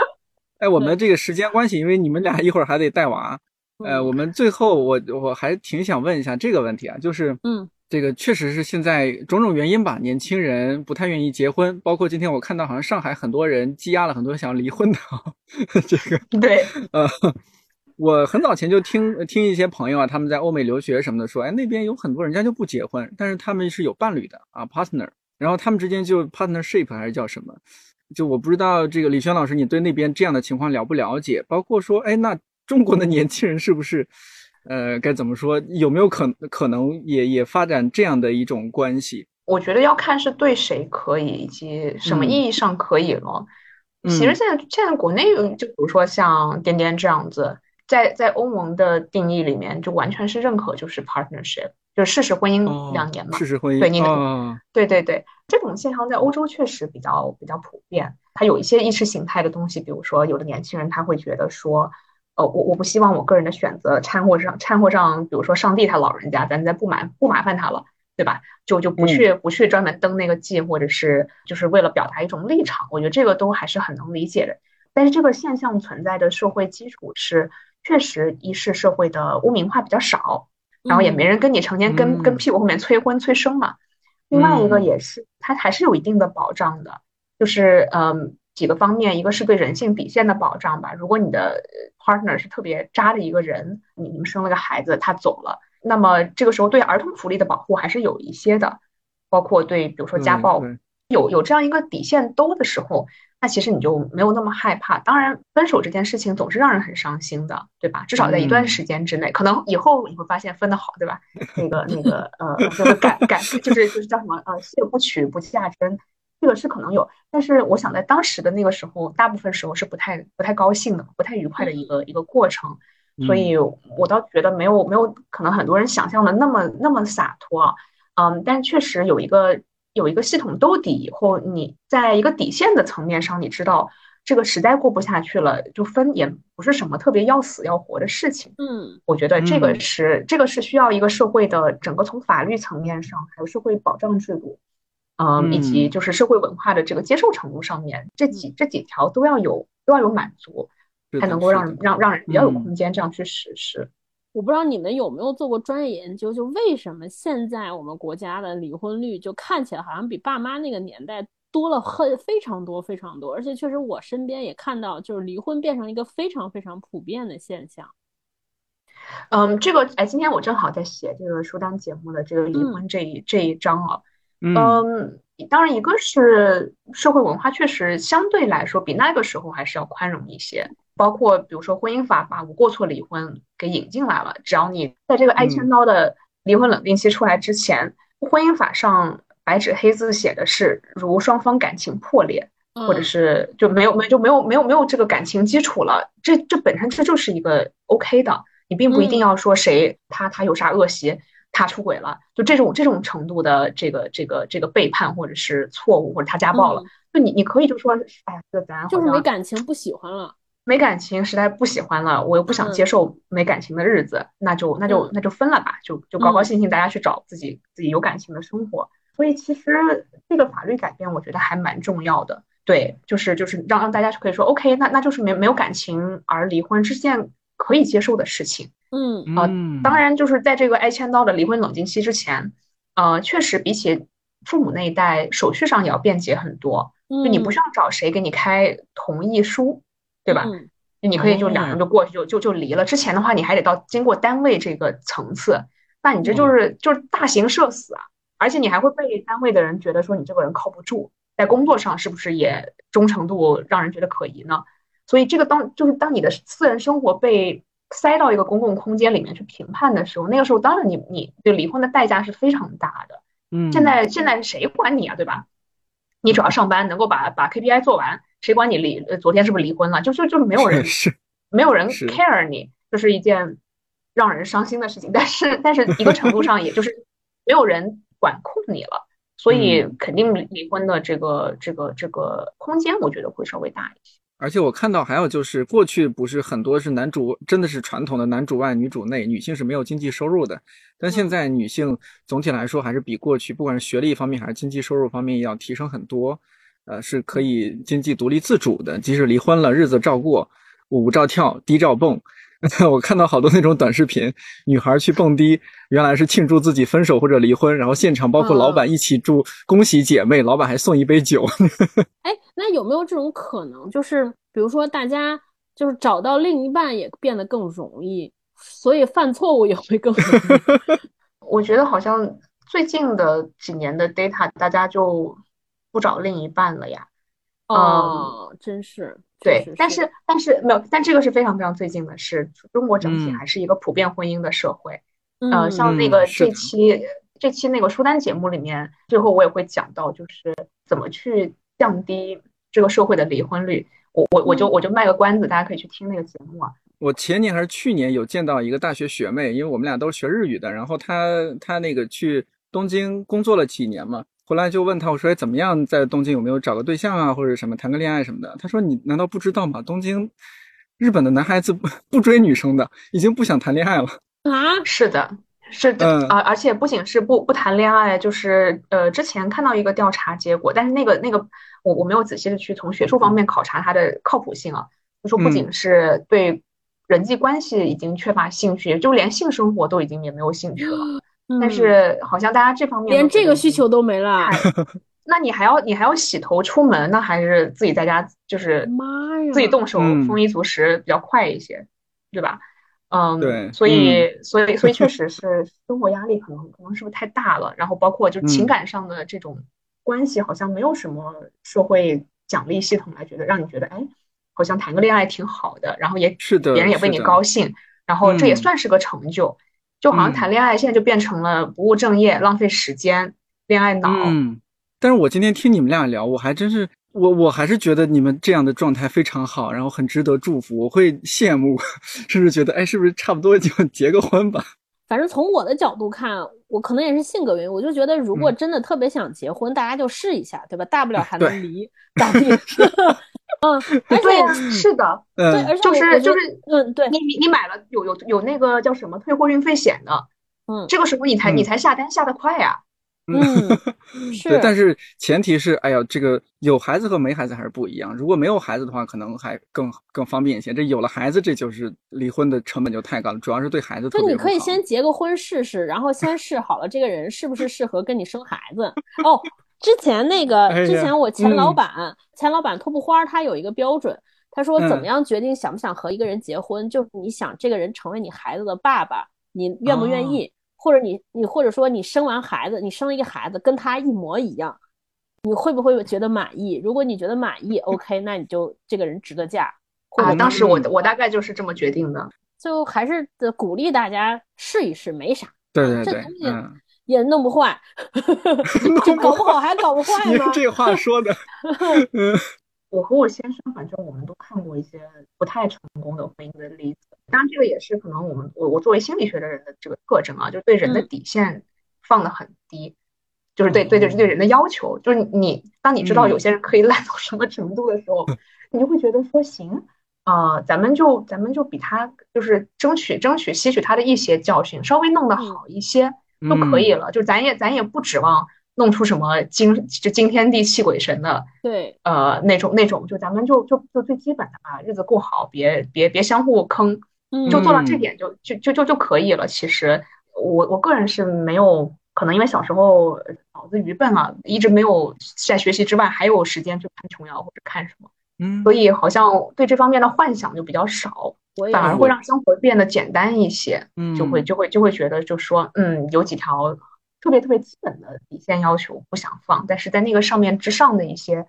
哎，我们这个时间关系，因为你们俩一会儿还得带娃，呃，我们最后我我还挺想问一下这个问题啊，就是嗯。这个确实是现在种种原因吧，年轻人不太愿意结婚，包括今天我看到好像上海很多人积压了很多想要离婚的，这个对，呃，我很早前就听听一些朋友啊，他们在欧美留学什么的说，哎，那边有很多人家就不结婚，但是他们是有伴侣的啊，partner，然后他们之间就 partnership 还是叫什么，就我不知道这个李轩老师你对那边这样的情况了不了解，包括说，哎，那中国的年轻人是不是？呃，该怎么说？有没有可可能也也发展这样的一种关系？我觉得要看是对谁可以，以及什么意义上可以了。其实现在现在国内，就比如说像颠颠这样子，在在欧盟的定义里面，就完全是认可，就是 partnership，就是事实婚姻两年嘛。事实婚姻。对，你对对对，这种现象在欧洲确实比较比较普遍。它有一些意识形态的东西，比如说有的年轻人他会觉得说。呃，我我不希望我个人的选择掺和上掺和上，比如说上帝他老人家，咱再不麻不麻烦他了，对吧？就就不去不去专门登那个记，或者是就是为了表达一种立场，我觉得这个都还是很能理解的。但是这个现象存在的社会基础是，确实一是社会的污名化比较少，然后也没人跟你成天跟跟屁股后面催婚催生嘛。另外一个也是，它还是有一定的保障的，就是嗯。几个方面，一个是对人性底线的保障吧。如果你的 partner 是特别渣的一个人，你你们生了个孩子，他走了，那么这个时候对儿童福利的保护还是有一些的，包括对，比如说家暴，有有这样一个底线兜的时候，那其实你就没有那么害怕。当然，分手这件事情总是让人很伤心的，对吧？至少在一段时间之内，可能以后你会发现分的好，对吧？那个那个呃，就是感感就是就是叫什么呃，谢不娶不嫁真。这个是可能有，但是我想在当时的那个时候，大部分时候是不太不太高兴的，不太愉快的一个一个过程，所以我倒觉得没有没有可能很多人想象的那么那么洒脱，嗯，但确实有一个有一个系统兜底以后，你在一个底线的层面上，你知道这个实在过不下去了，就分也不是什么特别要死要活的事情，嗯，我觉得这个是这个是需要一个社会的整个从法律层面上，还有社会保障制度。嗯，以及就是社会文化的这个接受程度上面，这几这几条都要有都要有满足，才能够让让让人比较有空间这样去实施。我不知道你们有没有做过专业研究，就为什么现在我们国家的离婚率就看起来好像比爸妈那个年代多了很非常多非常多，而且确实我身边也看到，就是离婚变成一个非常非常普遍的现象。嗯，这个哎，今天我正好在写这个书单节目的这个离婚这一这一章啊。嗯，当然，一个是社会文化确实相对来说比那个时候还是要宽容一些，包括比如说婚姻法把无过错离婚给引进来了，只要你在这个挨千刀的离婚冷静期出来之前，婚姻法上白纸黑字写的是，如双方感情破裂，或者是就没有没就没有没有没有这个感情基础了，这这本身这就是一个 OK 的，你并不一定要说谁他他有啥恶习。他出轨了，就这种这种程度的这个这个这个背叛或者是错误，或者他家暴了，就你你可以就说，哎，这咱就是没感情不喜欢了，没感情实在不喜欢了，我又不想接受没感情的日子，那就那就那就分了吧，就就高高兴兴大家去找自己自己有感情的生活。所以其实这个法律改变，我觉得还蛮重要的。对，就是就是让让大家可以说，OK，那那就是没没有感情而离婚是件可以接受的事情。嗯啊，当然就是在这个挨千刀的离婚冷静期之前，呃，确实比起父母那一代，手续上也要便捷很多。就你不需要找谁给你开同意书，对吧？你可以就两人就过去就就就离了。之前的话，你还得到经过单位这个层次，那你这就是就是大型社死啊！而且你还会被单位的人觉得说你这个人靠不住，在工作上是不是也忠诚度让人觉得可疑呢？所以这个当就是当你的私人生活被塞到一个公共空间里面去评判的时候，那个时候当然你你就离婚的代价是非常大的。嗯，现在现在谁管你啊，对吧？你只要上班能够把把 KPI 做完，谁管你离？昨天是不是离婚了？就就就是没有人 是没有人 care 你，就是一件让人伤心的事情。但是但是一个程度上，也就是没有人管控你了，所以肯定离婚的这个这个这个空间，我觉得会稍微大一些。而且我看到还有就是，过去不是很多是男主，真的是传统的男主外女主内，女性是没有经济收入的。但现在女性总体来说还是比过去，不管是学历方面还是经济收入方面，要提升很多。呃，是可以经济独立自主的，即使离婚了，日子照过，舞照跳，低照蹦。我看到好多那种短视频，女孩去蹦迪，原来是庆祝自己分手或者离婚，然后现场包括老板一起祝恭喜姐妹，老板还送一杯酒。哎，那有没有这种可能，就是比如说大家就是找到另一半也变得更容易，所以犯错误也会更容易？我觉得好像最近的几年的 data，大家就不找另一半了呀。哦，真是。对，但是但是没有，但这个是非常非常最近的事。中国整体还是一个普遍婚姻的社会。嗯，像那个这期这期那个书单节目里面，最后我也会讲到，就是怎么去降低这个社会的离婚率。我我我就我就卖个关子，大家可以去听那个节目啊。我前年还是去年有见到一个大学学妹，因为我们俩都是学日语的，然后她她那个去东京工作了几年嘛。回来就问他，我说怎么样，在东京有没有找个对象啊，或者什么谈个恋爱什么的？他说你难道不知道吗？东京，日本的男孩子不 不追女生的，已经不想谈恋爱了啊！是的，是的，而而且不仅是不不谈恋爱，就是呃，之前看到一个调查结果，但是那个那个我我没有仔细的去从学术方面考察它的靠谱性啊，就说不仅是对人际关系已经缺乏兴趣，就连性生活都已经也没有兴趣了。但是好像大家这方面连这个需求都没了，那你还要你还要洗头出门，呢还是自己在家就是妈呀，自己动手丰衣足食比较快一些，对吧？嗯，对，所以所以所以确实是生活压力可能可能是不是太大了，然后包括就情感上的这种关系，好像没有什么社会奖励系统来觉得让你觉得哎，好像谈个恋爱挺好的，然后也是的，别人也为你高兴，然后这也算是个成就。就好像谈恋爱现在就变成了不务正业、浪费时间、恋爱脑，嗯但是我今天听你们俩聊，我还真是我我还是觉得你们这样的状态非常好，然后很值得祝福，我会羡慕，甚至觉得哎，是不是差不多就结个婚吧？反正从我的角度看，我可能也是性格原因，我就觉得如果真的特别想结婚，大家就试一下，对吧？大不了还能离，咋地？嗯，对，是的，对，而且就是就是，嗯，对，你你你买了有有有那个叫什么退货运费险的，嗯，这个时候你才你才下单下的快呀。嗯，是，但是前提是，哎呀，这个有孩子和没孩子还是不一样。如果没有孩子的话，可能还更更方便一些。这有了孩子，这就是离婚的成本就太高了，主要是对孩子。就你可以先结个婚试试，然后先试好了这个人是不是适合跟你生孩子。哦，之前那个，之前我前老板，前老板托布花他有一个标准，他说怎么样决定想不想和一个人结婚，就是你想这个人成为你孩子的爸爸，你愿不愿意？或者你你或者说你生完孩子，你生了一个孩子跟他一模一样，你会不会觉得满意？如果你觉得满意，OK，那你就这个人值得嫁。啊，当时我我大概就是这么决定的。就还是鼓励大家试一试，没啥。对对对，这东西也弄不坏 这搞不好还搞不坏呢。这话说的。我和我先生，反正我们都看过一些不太成功的婚姻的例子。当然，这个也是可能我们我我作为心理学的人的这个特征啊，就是对人的底线放的很低，就是对对对对人的要求，就是你当你知道有些人可以烂到什么程度的时候，你就会觉得说行啊，咱们就咱们就比他就是争取争取吸取他的一些教训，稍微弄得好一些就可以了。就咱也咱也不指望。弄出什么惊就惊天地泣鬼神的，对，呃，那种那种，就咱们就就就最基本的啊，日子过好，别别别相互坑，就做到这点就就就就就可以了。其实我我个人是没有可能，因为小时候脑子愚笨啊，一直没有在学习之外还有时间去看琼瑶或者看什么，嗯，所以好像对这方面的幻想就比较少，反而会让生活变得简单一些，嗯，就会就会就会觉得就说嗯，有几条。特别特别基本的底线要求不想放，但是在那个上面之上的一些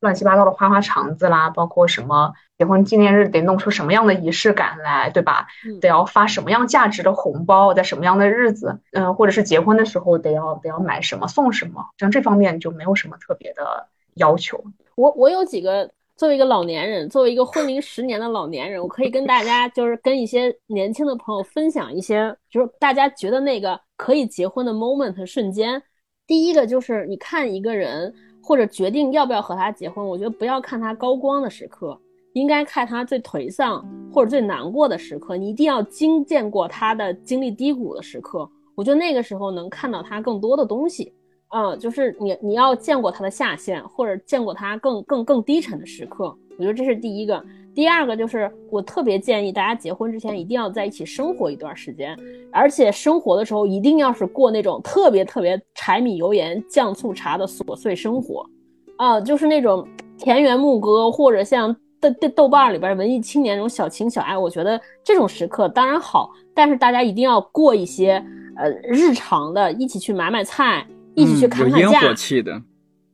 乱七八糟的花花肠子啦，包括什么结婚纪念日得弄出什么样的仪式感来，对吧？得要发什么样价值的红包，在什么样的日子，嗯，或者是结婚的时候得要得要买什么送什么，像这方面就没有什么特别的要求。我我有几个。作为一个老年人，作为一个婚龄十年的老年人，我可以跟大家，就是跟一些年轻的朋友分享一些，就是大家觉得那个可以结婚的 moment 瞬间。第一个就是你看一个人，或者决定要不要和他结婚，我觉得不要看他高光的时刻，应该看他最颓丧或者最难过的时刻。你一定要经见过他的经历低谷的时刻，我觉得那个时候能看到他更多的东西。嗯，就是你你要见过他的下限，或者见过他更更更低沉的时刻，我觉得这是第一个。第二个就是我特别建议大家结婚之前一定要在一起生活一段时间，而且生活的时候一定要是过那种特别特别柴米油盐酱醋茶的琐碎生活，啊，就是那种田园牧歌或者像豆豆豆瓣里边文艺青年那种小情小爱，我觉得这种时刻当然好，但是大家一定要过一些呃日常的，一起去买买菜。一起去看看烟火气的，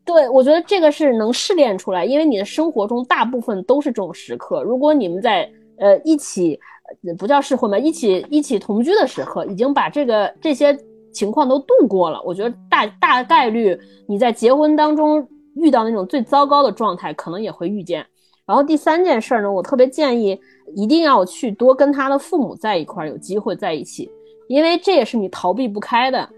对我觉得这个是能试炼出来，因为你的生活中大部分都是这种时刻。如果你们在呃一起，不叫试婚吧，一起一起同居的时刻，已经把这个这些情况都度过了，我觉得大大概率你在结婚当中遇到那种最糟糕的状态，可能也会遇见。然后第三件事呢，我特别建议一定要去多跟他的父母在一块儿，有机会在一起，因为这也是你逃避不开的。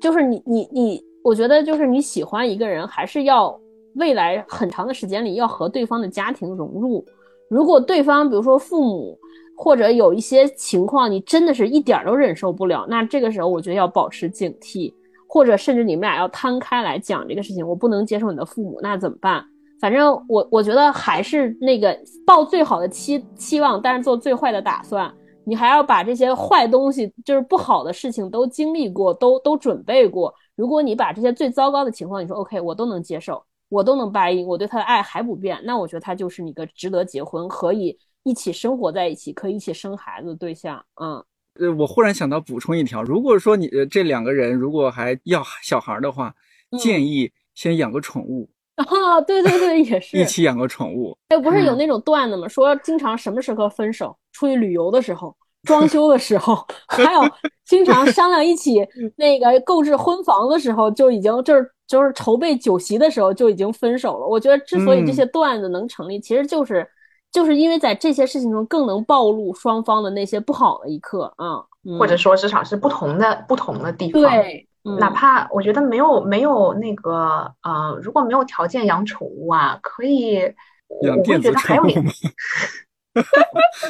就是你你你，我觉得就是你喜欢一个人，还是要未来很长的时间里要和对方的家庭融入。如果对方比如说父母或者有一些情况，你真的是一点都忍受不了，那这个时候我觉得要保持警惕，或者甚至你们俩要摊开来讲这个事情。我不能接受你的父母，那怎么办？反正我我觉得还是那个抱最好的期期望，但是做最坏的打算。你还要把这些坏东西，就是不好的事情都经历过，都都准备过。如果你把这些最糟糕的情况，你说 OK，我都能接受，我都能答应，我对他的爱还不变，那我觉得他就是你个值得结婚，可以一起生活在一起，可以一起生孩子的对象。嗯，呃，我忽然想到补充一条，如果说你这两个人如果还要小孩的话，建议先养个宠物。啊，对对对，也是一起养个宠物。哎，不是有那种段子吗？说经常什么时候分手？出去旅游的时候，装修的时候，还有经常商量一起 那个购置婚房的时候，就已经就是就是筹备酒席的时候就已经分手了。我觉得之所以这些段子能成立，其实就是就是因为在这些事情中更能暴露双方的那些不好的一刻啊，或者说至少是不同的不同的地方。对，哪怕我觉得没有没有那个呃，如果没有条件养宠物啊，可以，我会觉得还有点。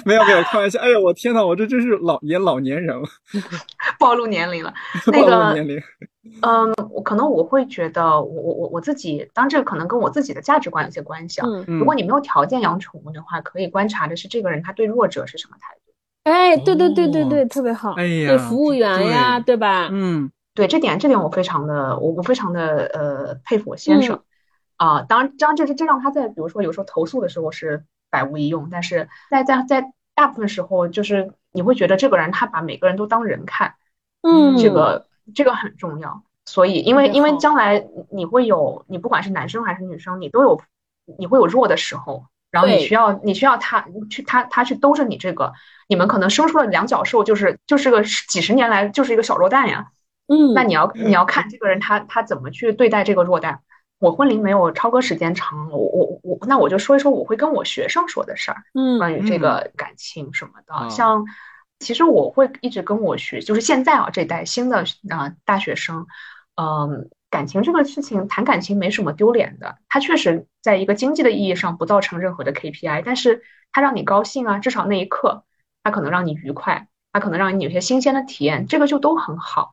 没有没有，开玩笑。哎呦，我天呐，我这真是老年老年人了，暴露年龄了。暴露年龄。嗯，我可能我会觉得，我我我我自己，当这个可能跟我自己的价值观有些关系啊。嗯如果你没有条件养宠物的话，可以观察的是这个人他对弱者是什么态度。哎，对对对对对，特别好。哎呀，对服务员呀，对吧？嗯，对这点这点我非常的我我非常的呃佩服我先生啊。当然，当然这是这让他在比如说有时候投诉的时候是。百无一用，但是在在在大部分时候，就是你会觉得这个人他把每个人都当人看，嗯，这个这个很重要。所以，因为因为将来你会有，你不管是男生还是女生，你都有你会有弱的时候，然后你需要你需要他去他他去兜着你这个，你们可能生出了两脚兽，就是就是个几十年来就是一个小弱蛋呀，嗯，那你要你要看这个人他他怎么去对待这个弱蛋。我婚龄没有超哥时间长，我我我，那我就说一说我会跟我学生说的事儿，嗯，关于这个感情什么的。像其实我会一直跟我学，就是现在啊这代新的啊大学生，嗯，感情这个事情谈感情没什么丢脸的，它确实在一个经济的意义上不造成任何的 KPI，但是它让你高兴啊，至少那一刻它可能让你愉快，它可能让你有些新鲜的体验，这个就都很好。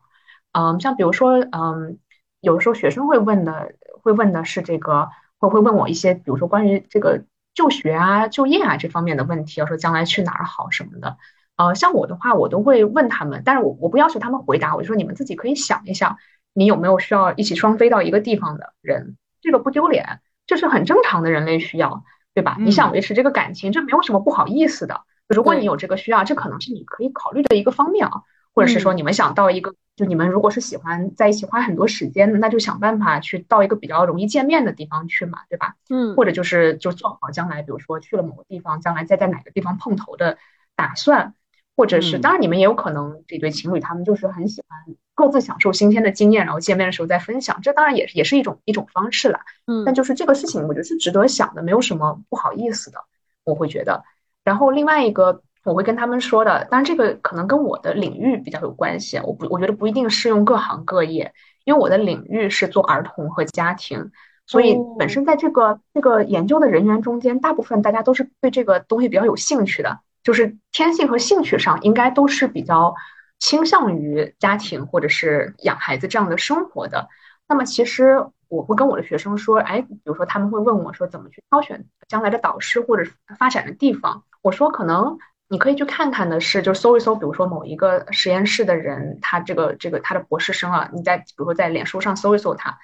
嗯，像比如说，嗯，有时候学生会问的。会问的是这个，会会问我一些，比如说关于这个就学啊、就业啊这方面的问题，要说将来去哪儿好什么的。呃，像我的话，我都会问他们，但是我我不要求他们回答，我就说你们自己可以想一想，你有没有需要一起双飞到一个地方的人，这个不丢脸，这是很正常的人类需要，对吧？你想维持这个感情，这没有什么不好意思的。如果你有这个需要，这可能是你可以考虑的一个方面啊，或者是说你们想到一个。就你们如果是喜欢在一起花很多时间，那就想办法去到一个比较容易见面的地方去嘛，对吧？嗯，或者就是就做好将来，比如说去了某个地方，将来再在哪个地方碰头的打算，或者是当然你们也有可能这对情侣他们就是很喜欢各自享受新鲜的经验，然后见面的时候再分享，这当然也是也是一种一种方式啦。嗯，但就是这个事情，我觉得是值得想的，没有什么不好意思的，我会觉得。然后另外一个。我会跟他们说的，当然这个可能跟我的领域比较有关系，我不我觉得不一定适用各行各业，因为我的领域是做儿童和家庭，所以本身在这个这个研究的人员中间，大部分大家都是对这个东西比较有兴趣的，就是天性和兴趣上应该都是比较倾向于家庭或者是养孩子这样的生活的。那么其实我会跟我的学生说，哎，比如说他们会问我说怎么去挑选将来的导师或者发展的地方，我说可能。你可以去看看的是，就搜一搜，比如说某一个实验室的人，他这个这个他的博士生啊，你在比如说在脸书上搜一搜他，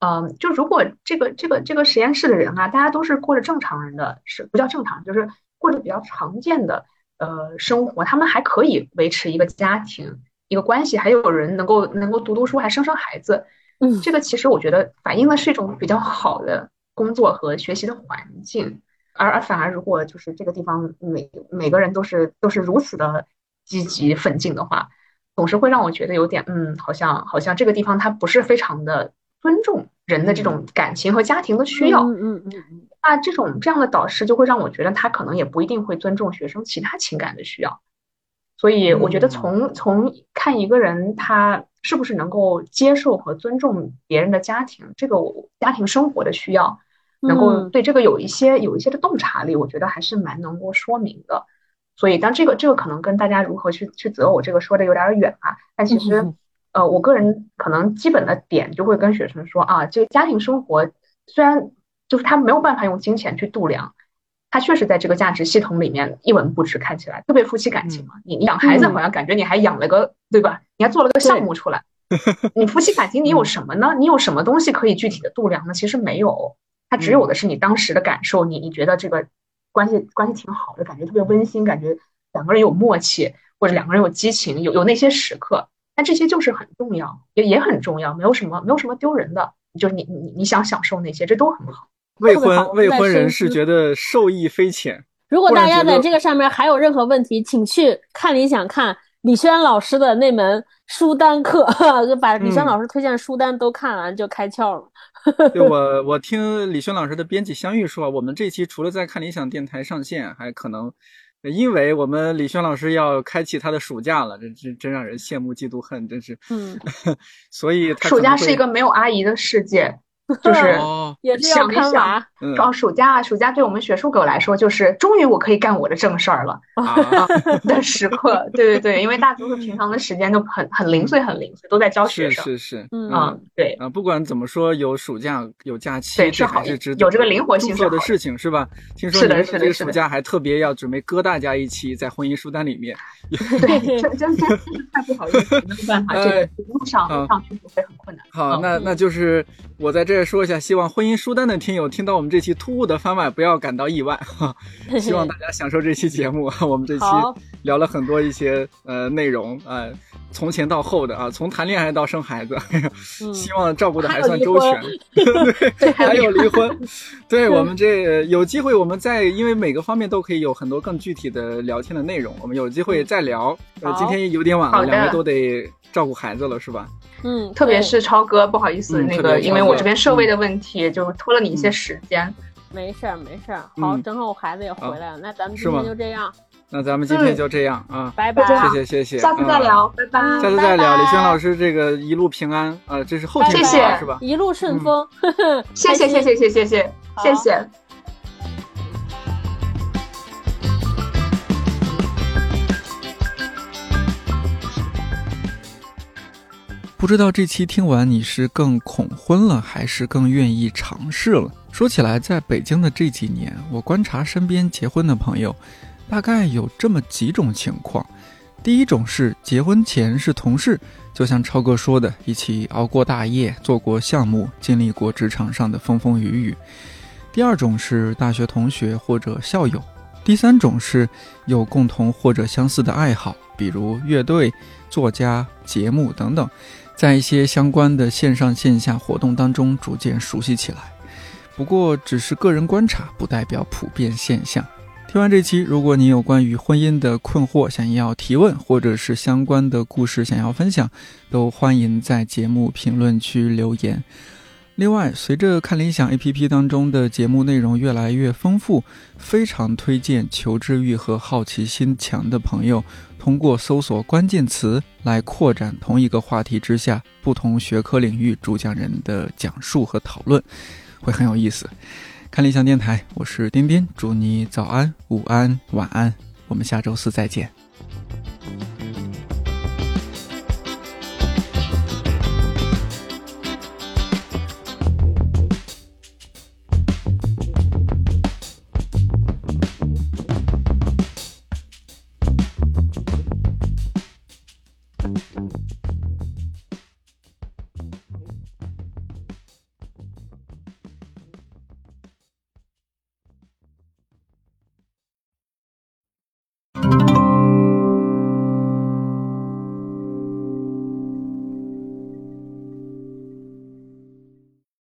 嗯，就如果这个这个这个实验室的人啊，大家都是过着正常人的，是不叫正常，就是过着比较常见的呃生活，他们还可以维持一个家庭一个关系，还有人能够能够读读书，还生生孩子，嗯，这个其实我觉得反映的是一种比较好的工作和学习的环境。而而反而，如果就是这个地方每每个人都是都是如此的积极奋进的话，总是会让我觉得有点嗯，好像好像这个地方它不是非常的尊重人的这种感情和家庭的需要。嗯嗯嗯嗯。那这种这样的导师就会让我觉得他可能也不一定会尊重学生其他情感的需要。所以我觉得从从看一个人他是不是能够接受和尊重别人的家庭这个家庭生活的需要。能够对这个有一些有一些的洞察力，我觉得还是蛮能够说明的。所以，当这个这个可能跟大家如何去去择偶这个说的有点远啊。但其实，呃，我个人可能基本的点就会跟学生说啊，这个家庭生活虽然就是他没有办法用金钱去度量，他确实在这个价值系统里面一文不值，看起来特别夫妻感情嘛。你你养孩子好像感觉你还养了个对吧？你还做了个项目出来。你夫妻感情你有什么呢？你有什么东西可以具体的度量呢？其实没有。它只有的是你当时的感受，你你觉得这个关系关系挺好的，感觉特别温馨，感觉两个人有默契，或者两个人有激情，有有那些时刻，但这些就是很重要，也也很重要，没有什么没有什么丢人的，就是你你你想享受那些，这都很好。未婚未婚人士觉得受益匪浅。如果大家在这个上面还有任何问题，请去看理想看。李轩老师的那门书单课，把李轩老师推荐书单都看完就开窍了。对 我，我听李轩老师的编辑相遇说，我们这期除了在看理想电台上线，还可能因为我们李轩老师要开启他的暑假了，这这真让人羡慕嫉妒恨，真是。嗯，所以暑假是一个没有阿姨的世界。就是也是要看娃，到暑假，暑假对我们学术狗来说，就是终于我可以干我的正事儿了 的时刻。对对对，因为大多数平常的时间都很很零碎，很零碎，都在教学生。是是是，嗯，对啊，不管怎么说，有暑假有假期，是好，有这个灵活性做的事情是吧？听说是的，是的，这个暑假还特别要准备搁大家一期在婚姻书单里面。对，真真真是太不好意思，没有办法，这个路上路上去会很困难。好，那那就是我在这。再说一下，希望婚姻书单的听友听到我们这期突兀的番外，不要感到意外哈。希望大家享受这期节目。我们这期聊了很多一些呃内容啊，从前到后的啊，从谈恋爱到生孩子，希望照顾的还算周全。对，还有离婚。对我们这有机会，我们再因为每个方面都可以有很多更具体的聊天的内容，我们有机会再聊。呃，今天有点晚了，两位都得照顾孩子了，是吧？嗯，特别是超哥，不好意思，那个因为我这边设备的问题，就拖了你一些时间。没事儿，没事儿。好，正好我孩子也回来了，那咱们今天就这样。那咱们今天就这样啊，拜拜。谢谢谢谢，下次再聊，拜拜。下次再聊，李轩老师，这个一路平安啊，这是后天谢是吧？一路顺风，谢谢谢谢谢谢谢谢谢。不知道这期听完你是更恐婚了，还是更愿意尝试了？说起来，在北京的这几年，我观察身边结婚的朋友，大概有这么几种情况：第一种是结婚前是同事，就像超哥说的，一起熬过大夜，做过项目，经历过职场上的风风雨雨；第二种是大学同学或者校友；第三种是有共同或者相似的爱好，比如乐队、作家、节目等等。在一些相关的线上线下活动当中逐渐熟悉起来，不过只是个人观察，不代表普遍现象。听完这期，如果你有关于婚姻的困惑想要提问，或者是相关的故事想要分享，都欢迎在节目评论区留言。另外，随着看理想 APP 当中的节目内容越来越丰富，非常推荐求知欲和好奇心强的朋友，通过搜索关键词来扩展同一个话题之下不同学科领域主讲人的讲述和讨论，会很有意思。看理想电台，我是丁丁，祝你早安、午安、晚安，我们下周四再见。